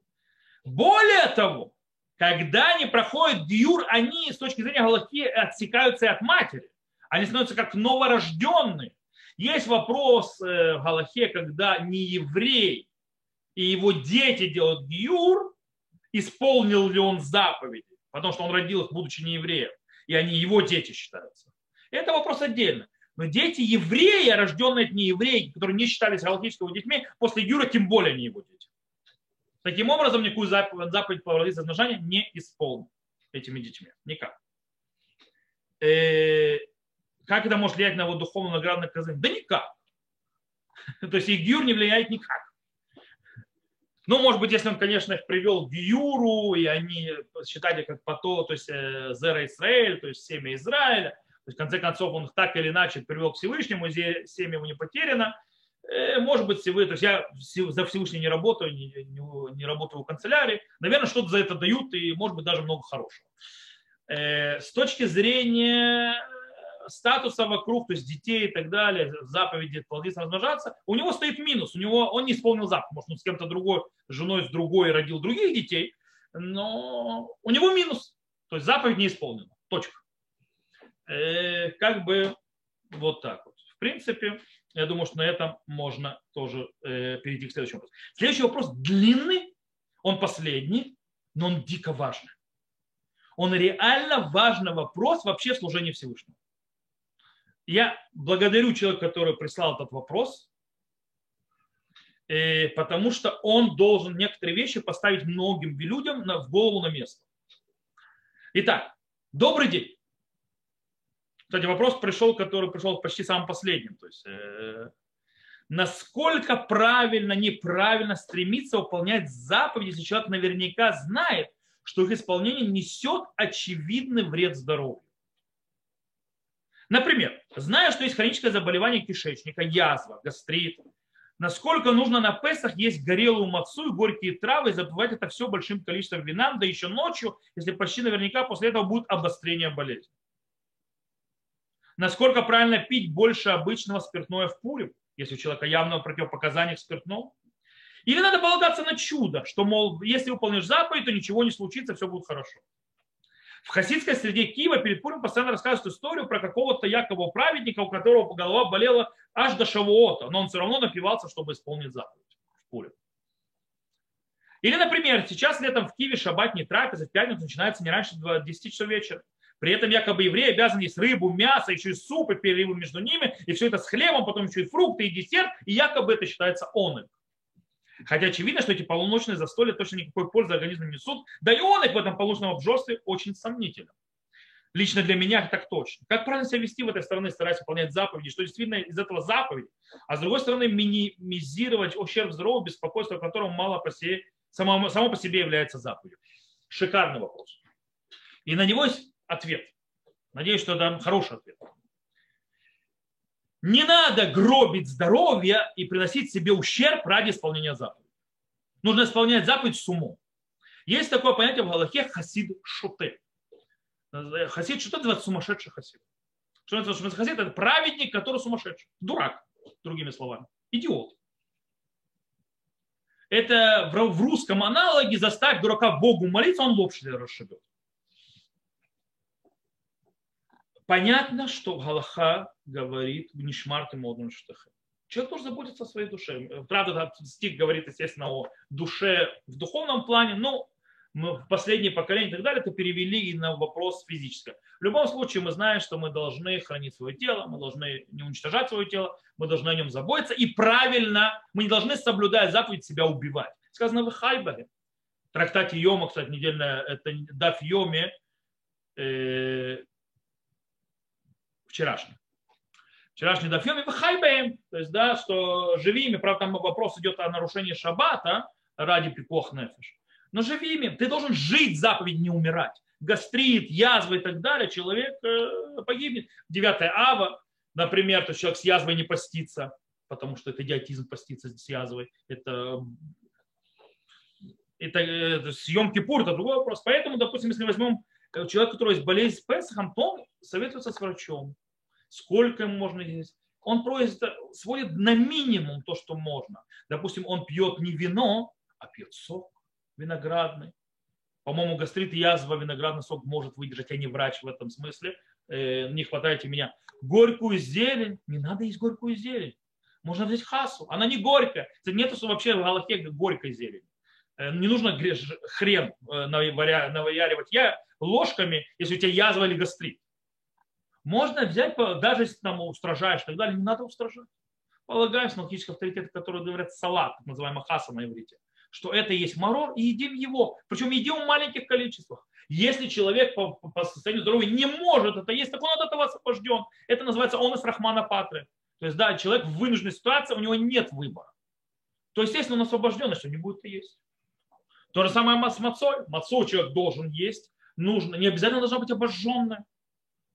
Более того, когда они проходят гиюр, они с точки зрения Галахи отсекаются от матери. Они становятся как новорожденные. Есть вопрос э, в Галахе, когда не еврей и его дети делают гиюр, исполнил ли он заповеди, потому что он родил их, будучи не евреем, и они его дети считаются. Это вопрос отдельно. Но дети еврея, рожденные от неевреев, которые не считались галактическими детьми, после Юра тем более не его дети. Таким образом, никакую заповедь, по размножения не исполнил этими детьми. Никак. Э, как это может влиять на его духовную наградную наказание? Да никак. То есть их гюр не влияет никак. Ну, может быть, если он, конечно, их привел к Гиюру, и они считали как пото, то есть э, Зера Израиль, то есть семя Израиля, то есть, в конце концов, он их так или иначе привел к Всевышнему, семя ему не потеряно, может быть, вы, то есть я за Всевышний не работаю, не, не, не работаю в канцелярии, наверное, что-то за это дают и, может быть, даже много хорошего. Э, с точки зрения статуса вокруг, то есть детей и так далее, заповеди плодиться, размножаться, у него стоит минус, у него, он не исполнил заповедь, может, он с кем-то другой, женой с другой родил других детей, но у него минус, то есть заповедь не исполнена, точка. Э, как бы вот так вот. В принципе, я думаю, что на этом можно тоже э, перейти к следующему вопросу. Следующий вопрос длинный, он последний, но он дико важный. Он реально важный вопрос вообще служения Всевышнему. Я благодарю человека, который прислал этот вопрос, э, потому что он должен некоторые вещи поставить многим людям в голову на место. Итак, добрый день. Кстати, вопрос пришел, который пришел почти самым последним. То есть, э, насколько правильно, неправильно стремиться выполнять заповеди, если человек наверняка знает, что их исполнение несет очевидный вред здоровью. Например, зная, что есть хроническое заболевание кишечника, язва, гастрит, насколько нужно на Песах есть горелую мацу и горькие травы, и забывать это все большим количеством вина, да еще ночью, если почти наверняка после этого будет обострение болезни насколько правильно пить больше обычного спиртное в пуре, если у человека явного противопоказания к спиртному. Или надо полагаться на чудо, что, мол, если выполнишь заповедь, то ничего не случится, все будет хорошо. В хасидской среде Киева перед Пуром постоянно рассказывают историю про какого-то якобы праведника, у которого голова болела аж до Шавуота, но он все равно напивался, чтобы исполнить заповедь в Пуре. Или, например, сейчас летом в Киеве шаббат не трапеза, в пятницу начинается не раньше 10 часов вечера. При этом якобы евреи обязаны есть рыбу, мясо, еще и суп, и перерывы между ними, и все это с хлебом, потом еще и фрукты, и десерт, и якобы это считается он Хотя очевидно, что эти полуночные застолья точно никакой пользы организму не несут, да и он в этом полуночном обжорстве очень сомнителен. Лично для меня так точно. Как правильно себя вести в этой стороне, стараясь выполнять заповеди, что действительно из этого заповедь, а с другой стороны минимизировать ущерб здоровью, беспокойство, которого мало по себе, само, само по себе является заповедью. Шикарный вопрос. И на него есть ответ. Надеюсь, что дам хороший ответ. Не надо гробить здоровье и приносить себе ущерб ради исполнения заповеди. Нужно исполнять заповедь с умом. Есть такое понятие в Галахе хасид шуте. Хасид шуте называется сумасшедший хасид. Что это хасид? Это праведник, который сумасшедший. Дурак, другими словами. Идиот. Это в русском аналоге заставь дурака Богу молиться, он лоб расшибет. Понятно, что Галаха говорит в Нишмарте Модун Штахе. Человек должен заботиться о своей душе. Правда, стих говорит, естественно, о душе в духовном плане, но мы в последние поколения и так далее это перевели и на вопрос физическое. В любом случае мы знаем, что мы должны хранить свое тело, мы должны не уничтожать свое тело, мы должны о нем заботиться. И правильно, мы не должны, соблюдая заповедь, себя убивать. Сказано в Хайбаре. Трактате Йома, кстати, недельная, это Даф Йоме, э, вчерашний. Вчерашний Даф Йоме в Хайбаем, то есть, да, что живи ими, правда, там вопрос идет о нарушении шаббата ради пикох нефиш. Но живи ими, ты должен жить заповедь, не умирать. Гастрит, язва и так далее, человек э, погибнет. 9 ава, например, то человек с язвой не постится, потому что это идиотизм поститься с язвой. Это это, съем Кипур, это другой вопрос. Поэтому, допустим, если возьмем э, человека, у которого есть болезнь с Песохом, то он советуется с врачом. Сколько ему можно есть? Он просит, сводит на минимум то, что можно. Допустим, он пьет не вино, а пьет сок виноградный. По-моему, гастрит и язва виноградный сок может выдержать. Я не врач в этом смысле. Э, не хватайте меня. Горькую зелень. Не надо есть горькую зелень. Можно взять хасу. Она не горькая. Нет вообще в Галахе горькой зелени. Э, не нужно хрен э, наваяривать я ложками, если у тебя язва или гастрит. Можно взять, даже если там устражаешь и так далее, не надо устражать. Полагаемся на логические авторитеты, которые говорят салат, так называемый хаса на иврите что это есть марор, и едим его. Причем едим в маленьких количествах. Если человек по, по состоянию здоровья не может это есть, так он от этого освобожден. Это называется он из рахмана патры. То есть, да, человек в вынужденной ситуации, у него нет выбора. То есть, если он освобожден, что не будет есть. То же самое с мацой. Мацу человек должен есть. Нужно, не обязательно должна быть обожженная.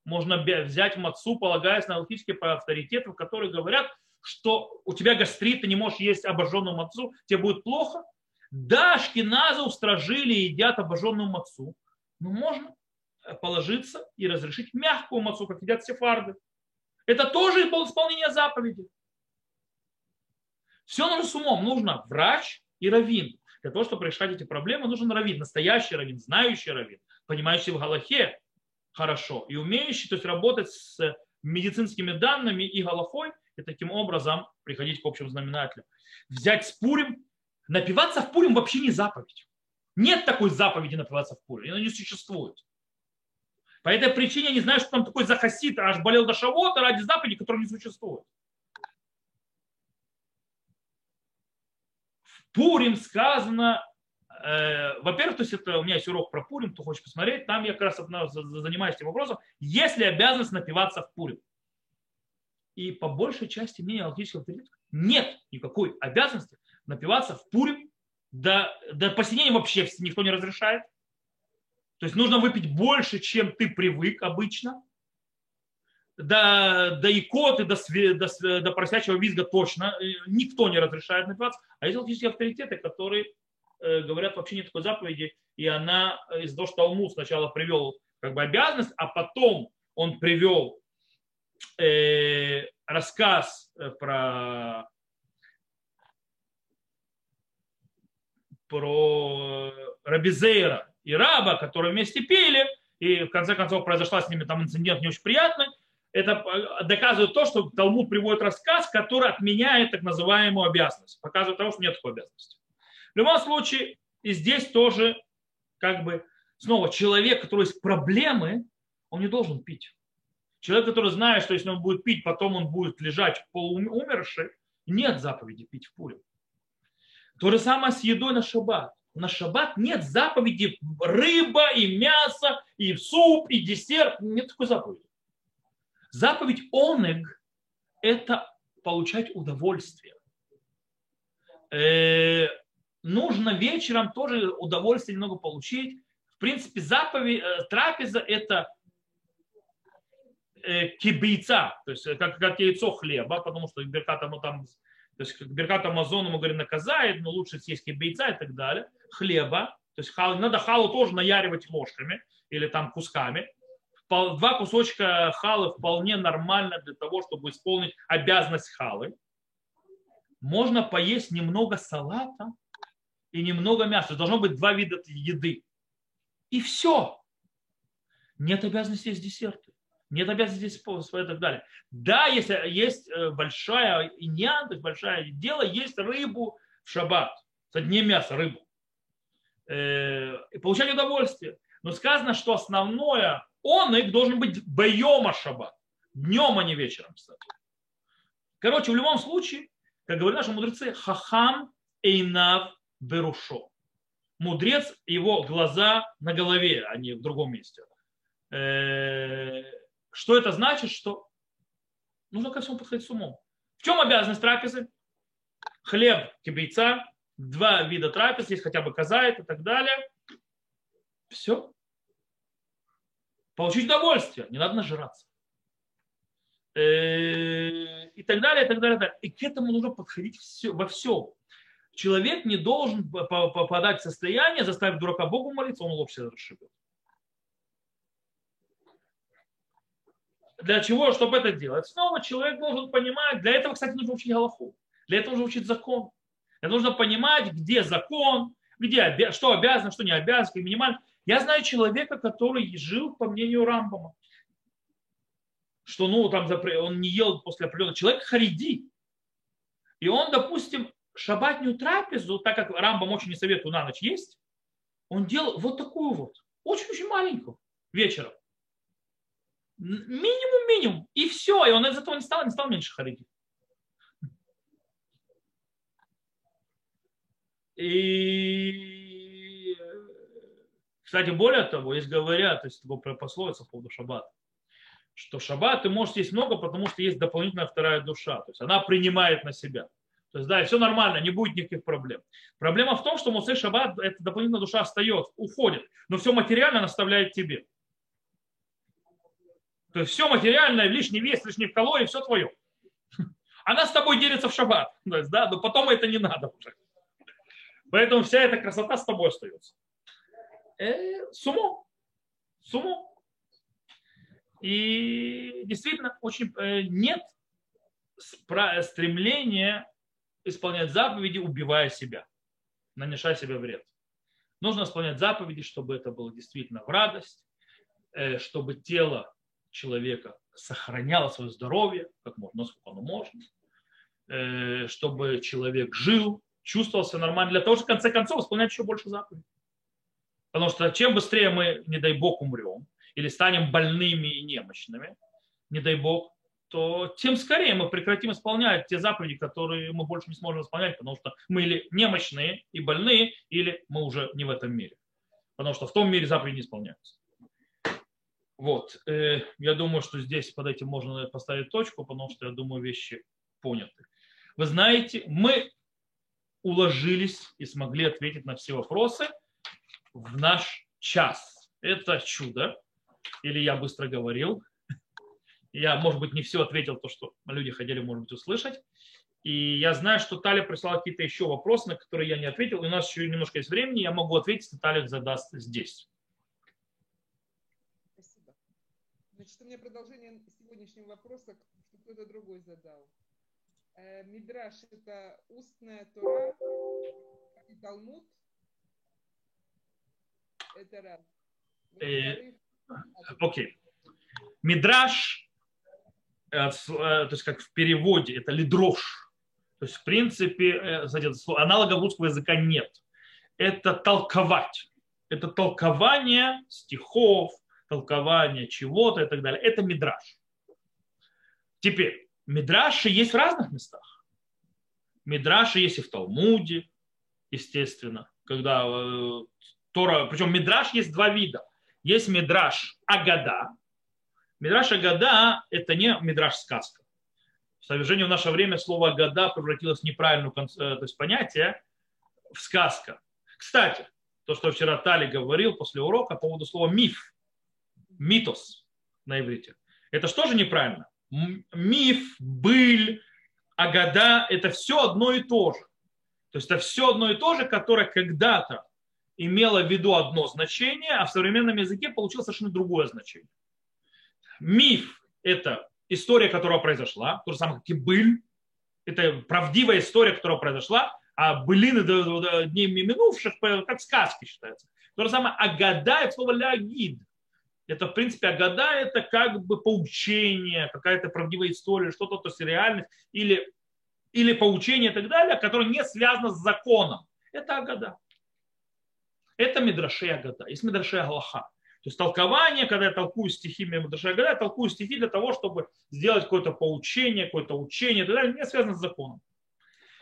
Можно взять мацу, полагаясь на логические авторитеты, которые говорят, что у тебя гастрит, ты не можешь есть обожженную мацу, тебе будет плохо. Да, шкиназы устражили и едят обожженную мацу, но можно положиться и разрешить мягкую мацу, как едят сефарды. Это тоже исполнение заповеди. Все нужно с умом. Нужно врач и раввин. Для того, чтобы решать эти проблемы, нужен раввин, настоящий раввин, знающий раввин, понимающий в Галахе хорошо и умеющий то есть, работать с медицинскими данными и Галахой, и таким образом приходить к общим знаменателям. Взять спурим Напиваться в Пурим вообще не заповедь. Нет такой заповеди напиваться в Пурим. Она не существует. По этой причине я не знаю, что там такой захасит, аж болел до шавота ради заповеди, которая не существует. В Пурим сказано, во-первых, то есть это у меня есть урок про Пурим, кто хочет посмотреть, там я как раз занимаюсь этим вопросом, есть ли обязанность напиваться в Пурим. И по большей части мнения логического авторитета нет никакой обязанности напиваться в Пурим. До, до посинения вообще никто не разрешает. То есть нужно выпить больше, чем ты привык обычно. До, до икоты, до, до, до просячего визга точно э, никто не разрешает напиваться. А есть логические авторитеты, которые э, говорят, вообще нет такой заповеди. И она э, из-за того, что Талмуд сначала привел как бы обязанность, а потом он привел э, рассказ э, про про Рабизейра и Раба, которые вместе пили, и в конце концов произошла с ними там инцидент не очень приятный, это доказывает то, что Талмуд приводит рассказ, который отменяет так называемую обязанность, показывает того, что нет такой обязанности. В любом случае, и здесь тоже, как бы, снова, человек, у которого есть проблемы, он не должен пить. Человек, который знает, что если он будет пить, потом он будет лежать полуумерший, нет заповеди пить в пуле. То же самое с едой на шаббат. на шаббат нет заповеди рыба и мясо, и суп, и десерт. Нет такой заповеди. Заповедь онег – это получать удовольствие. Э, нужно вечером тоже удовольствие немного получить. В принципе, заповедь, э, трапеза – это э, кибейца, то есть как, как яйцо хлеба, потому что беркат, ну, там, то есть беркат Амазона, мы говорим, наказает, но лучше съесть кибейца и так далее, хлеба, то есть хал, надо халу тоже наяривать ложками или там кусками, два кусочка халы вполне нормально для того, чтобы исполнить обязанность халы. Можно поесть немного салата и немного мяса. Должно быть два вида еды. И все. Нет обязанности есть десерты. Нет обязанности есть и так далее. Да, если есть э, большая иньян, то есть большое дело, есть рыбу в шаббат. Это не мясо, рыбу. Э, и получать удовольствие. Но сказано, что основное он их должен быть байома шаббат. Днем, а не вечером, кстати. Короче, в любом случае, как говорят наши мудрецы, хахам эйнав берушо. Мудрец, его глаза на голове, а не в другом месте. Э, что это значит? Что нужно ко всему подходить с умом. В чем обязанность трапезы? Хлеб кибейца, два вида трапез, есть хотя бы казает и так далее. Все получить удовольствие, не надо нажираться. Э, и так далее, и так далее. И к этому нужно подходить все, во всем. Человек не должен попадать в состояние, заставить дурака Богу молиться, он лоб себе расшибет. Для чего, чтобы это делать? Снова человек должен понимать, для этого, кстати, нужно учить Галаху. Для этого нужно учить закон. Для нужно понимать, где закон, где, что обязано, что не обязано, минимально. Я знаю человека, который жил по мнению Рамбама, что ну, там, он не ел после определенного. Человек хариди. И он, допустим, шабатнюю трапезу, так как Рамбам очень не советует на ночь есть, он делал вот такую вот, очень-очень маленькую, вечером. Минимум-минимум. И все. И он из этого не стал, не стал меньше хариди. И кстати, более того, есть говорят, то есть про пословица по поводу шаббата, что шаббат ты можешь есть много, потому что есть дополнительная вторая душа. То есть она принимает на себя. То есть, да, все нормально, не будет никаких проблем. Проблема в том, что Мусы Шаббат, эта дополнительная душа остается, уходит, но все материально наставляет тебе. То есть все материальное, лишний вес, лишние калории, все твое. Она с тобой делится в шаббат. То есть, да, но потом это не надо уже. Поэтому вся эта красота с тобой остается э, с умом. С умом. И действительно, очень э, нет стремления исполнять заповеди, убивая себя, нанося себе вред. Нужно исполнять заповеди, чтобы это было действительно в радость, э, чтобы тело человека сохраняло свое здоровье, как можно, насколько оно можно, э, чтобы человек жил, чувствовал себя нормально, для того, чтобы в конце концов исполнять еще больше заповедей. Потому что чем быстрее мы, не дай бог, умрем, или станем больными и немощными, не дай бог, то тем скорее мы прекратим исполнять те заповеди, которые мы больше не сможем исполнять, потому что мы или немощные и больные, или мы уже не в этом мире. Потому что в том мире заповеди не исполняются. Вот. Э, я думаю, что здесь под этим можно поставить точку, потому что, я думаю, вещи поняты. Вы знаете, мы уложились и смогли ответить на все вопросы в наш час. Это чудо. Или я быстро говорил. Я, может быть, не все ответил то, что люди хотели, может быть, услышать. И я знаю, что Таля прислала какие-то еще вопросы, на которые я не ответил. И у нас еще немножко есть времени. Я могу ответить, если Таля задаст здесь. Спасибо. Значит, у меня продолжение сегодняшнего вопроса, что кто-то другой задал. Э, Мидраш – это устная Тора и Талмуд – это раз. Э, окей. Мидраш, то есть как в переводе, это лидрош. То есть, в принципе, аналога русского языка нет. Это толковать. Это толкование стихов, толкование чего-то и так далее. Это мидраш. Теперь, мидраши есть в разных местах. Мидраши есть и в Талмуде, естественно когда э, Тора, причем Мидраш есть два вида. Есть Мидраш Агада. Мидраш Агада – это не Мидраш сказка. В сожалению, в наше время слово Агада превратилось в неправильное э, то есть понятие в сказка. Кстати, то, что вчера Тали говорил после урока по поводу слова миф, митос на иврите. Это что же неправильно? Миф, быль, агада – это все одно и то же. То есть это все одно и то же, которое когда-то имело в виду одно значение, а в современном языке получило совершенно другое значение. Миф – это история, которая произошла, то же самое, как и быль. Это правдивая история, которая произошла, а былины дней минувших, как сказки считается. То же самое агада – это слово лягид. Это, в принципе, агада – это как бы поучение, какая-то правдивая история, что-то, то есть реальность, или, или поучение и так далее, которое не связано с законом. Это агада. Это Мидрашей Агада. Есть Мидрашей Аллаха. То есть толкование, когда я толкую стихи Мидрашей Агада, я толкую стихи для того, чтобы сделать какое-то поучение, какое-то учение и так далее, не связано с законом.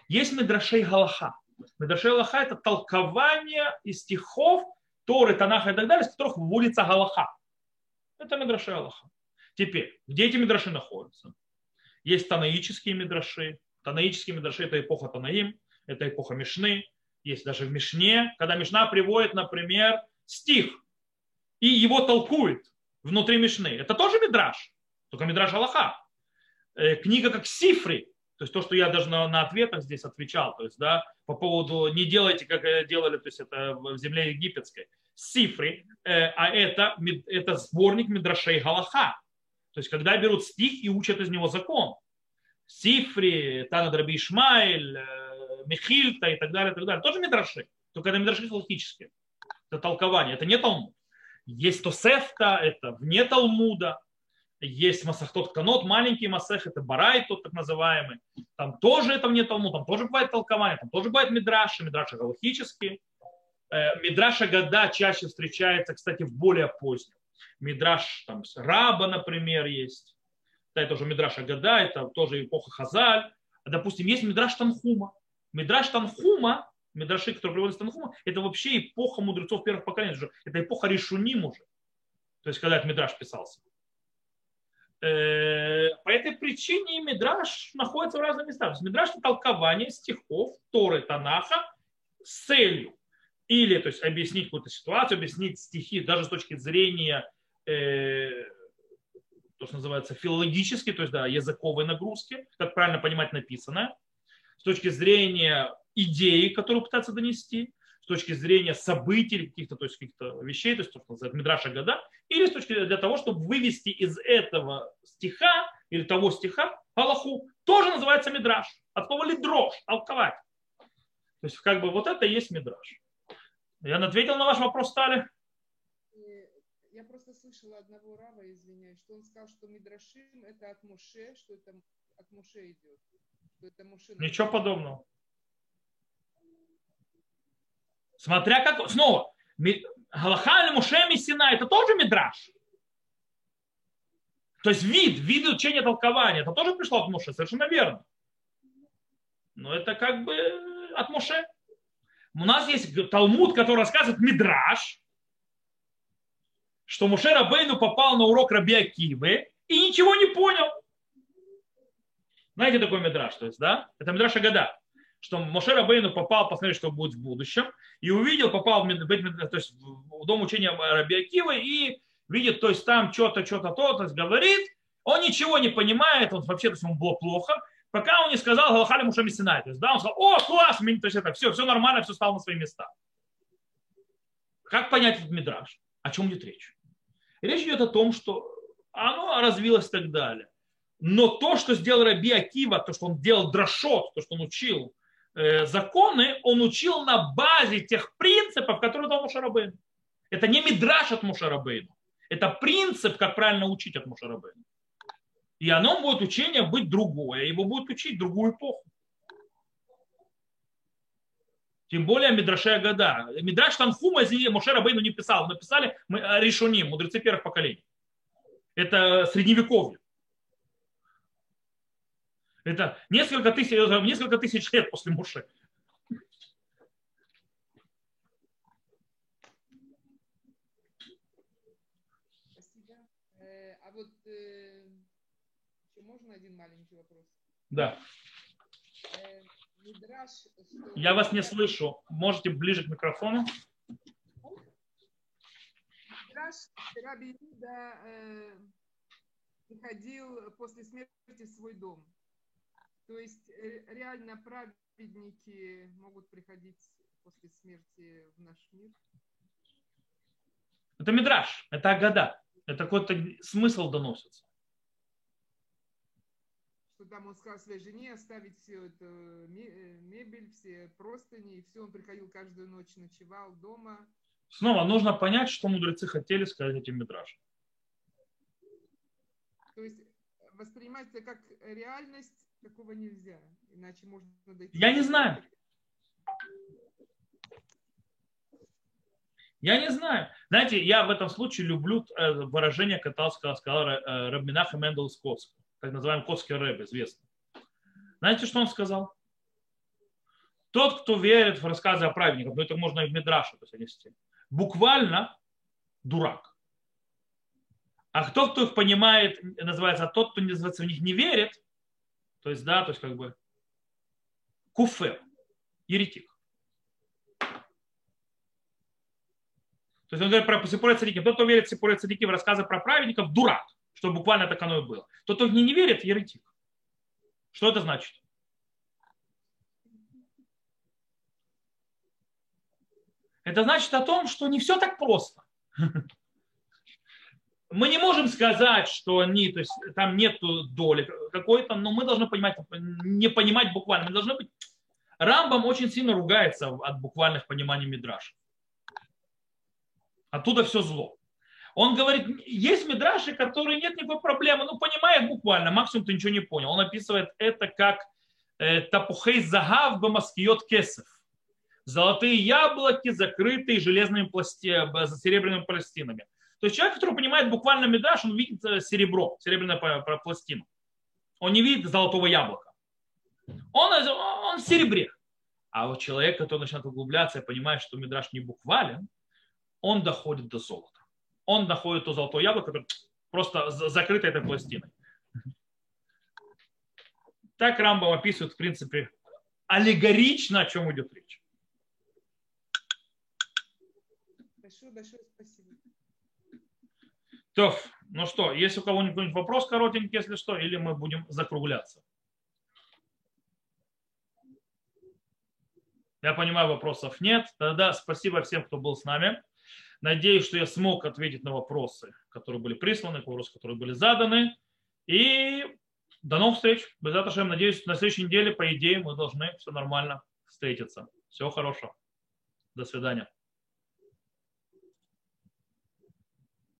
Есть Мидрашей Галаха. Мидрашей Галаха – это толкование из стихов Торы, Танаха и так далее, из которых вводится Галаха. Это Мидрашей Галаха. Теперь, где эти Мидраши находятся? Есть танаические Мидраши. Танаические Мидраши – это эпоха Танаим, это эпоха Мишны, есть даже в Мишне, когда Мишна приводит, например, стих и его толкует внутри Мишны. Это тоже Мидраш, только Мидраш Аллаха. Э, книга как Сифри, то есть то, что я даже на, на ответах здесь отвечал, то есть, да, по поводу не делайте, как делали, то есть это в земле египетской. Сифри, э, а это, это сборник Мидрашей Галаха. То есть когда берут стих и учат из него закон. Сифри, Танад Раби Ишмаэль, э, и так далее, и так далее. Тоже мидраши, только это мидраши галактические. Это толкование, это не Талмуд. Есть Тосефта, это вне Талмуда. Есть Масахтот Канот, маленький Масех, это Барай, тот так называемый. Там тоже это вне Талмуд, там тоже бывает толкование, там тоже бывает мидраши, мидраши галактические. Э, Мидраша года чаще встречается, кстати, в более позднем. Мидраш там Раба, например, есть. Да, это уже Мидраша года, это тоже эпоха Хазаль. Допустим, есть Мидраш Танхума. Мидраш Танхума, Мидраши, который приводится Танхума, это вообще эпоха мудрецов первых поколений. Это эпоха Решуним уже. То есть, когда этот Мидраш писался. Э, по этой причине Мидраш находится в разных местах. То есть Мидраш это толкование стихов Торы Танаха с целью или то есть, объяснить какую-то ситуацию, объяснить стихи даже с точки зрения э, то, что называется филологически, то есть да, языковой нагрузки, как правильно понимать написанное, с точки зрения идеи, которую пытаться донести, с точки зрения событий, каких-то, то есть каких-то вещей, то есть, то, что называется, Мидраша года, или с точки для того, чтобы вывести из этого стиха или того стиха Аллаху, тоже называется Мидраш. От слова лидрош, толковать. То есть, как бы вот это и есть Мидраш. Я ответил на ваш вопрос, Стали? Я просто слышала одного рава, извиняюсь, что он сказал, что Мидрашим это от Моше, что это от Моше идет. Ничего подобного. Смотря как... Снова, Галаха или Муше Сина это тоже мидраш. То есть вид, вид учения толкования, это тоже пришло от Муше, совершенно верно. Но это как бы от Муше. У нас есть Талмуд, который рассказывает мидраш, что Муше Рабейну попал на урок Раби Акивы и ничего не понял. Знаете такой мидраж, то есть, да? Это мидраж Агада, что Моше Рабейну попал посмотреть, что будет в будущем, и увидел, попал в, то есть, в дом учения Раби Акива и видит, то есть там что-то, что-то, то, то есть говорит, он ничего не понимает, он вообще, то есть ему было плохо, пока он не сказал Галахали Муше Мессинай. То есть, да, он сказал, о, класс, то есть это все, все нормально, все стало на свои места. Как понять этот мидраж? О чем идет речь? Речь идет о том, что оно развилось и так далее. Но то, что сделал Раби Акива, то, что он делал дрошот, то, что он учил э, законы, он учил на базе тех принципов, которые дал Мушарабейн. Это не мидраш от Мушарабейна. Это принцип, как правильно учить от Мушарабейна. И оно будет учение быть другое. Его будет учить другую эпоху. Тем более Мидрашея года. Мидраш Танхума, извините, Моше Рабейну не писал. Написали мы э, Ришуним, мудрецы первых поколений. Это средневековье. Это несколько тысяч, несколько тысяч лет после Муше. А вот э, еще можно один маленький вопрос? Да. Э, я вас не слышу. Можете ближе к микрофону? Мидраш Раби Иуда э, приходил после смерти в свой дом. То есть э, реально праведники могут приходить после смерти в наш мир. Это мидраж, это агада. Это какой-то смысл доносится. Что там он сказал своей жене оставить все это э, мебель, все простыни, и все, он приходил каждую ночь, ночевал дома. Снова нужно понять, что мудрецы хотели сказать этим мидрашем. То есть воспринимать это как реальность такого нельзя, иначе можно дойти. Я не знаю. Я не знаю. Знаете, я в этом случае люблю э, выражение, которое сказал, сказал э, Рабинаха Мендел Скотский, так называемый Котский Рэб, известный. Знаете, что он сказал? Тот, кто верит в рассказы о праведниках, но это можно и в Мидраше нести, буквально дурак. А кто, кто их понимает, называется, а тот, кто называется, в них не верит, то есть, да, то есть как бы куфер, еретик. То есть он говорит про Сипуре Цадики. Тот, кто верит в Сипуре в рассказы про праведников, дурак. Что буквально так оно и было. Тот, кто не, не верит, еретик. Что это значит? Это значит о том, что не все так просто. Мы не можем сказать, что они, то есть там нет доли какой-то, но мы должны понимать, не понимать буквально. Мы должны быть... Рамбам очень сильно ругается от буквальных пониманий Мидраша. Оттуда все зло. Он говорит, есть мидраши, которые нет никакой проблемы, ну понимает буквально, максимум ты ничего не понял. Он описывает это как э, тапухей загав бамаскиот кесов. Золотые яблоки, закрытые железными пласти... серебряными пластинами. То есть человек, который понимает буквально мидраш, он видит серебро, серебряную пластину. Он не видит золотого яблока. Он, он в серебре. А вот человек, который начинает углубляться и понимает, что мидраш не буквален, он доходит до золота. Он доходит до золотого яблока, которое просто закрыто этой пластиной. Так Рамбам описывает, в принципе, аллегорично, о чем идет речь. Большое, большое спасибо. То, ну что, есть у кого-нибудь вопрос коротенький, если что, или мы будем закругляться? Я понимаю, вопросов нет. Тогда спасибо всем, кто был с нами. Надеюсь, что я смог ответить на вопросы, которые были присланы, вопросы, которые были заданы. И до новых встреч. Без этого, надеюсь, на следующей неделе, по идее, мы должны все нормально встретиться. Всего хорошего. До свидания.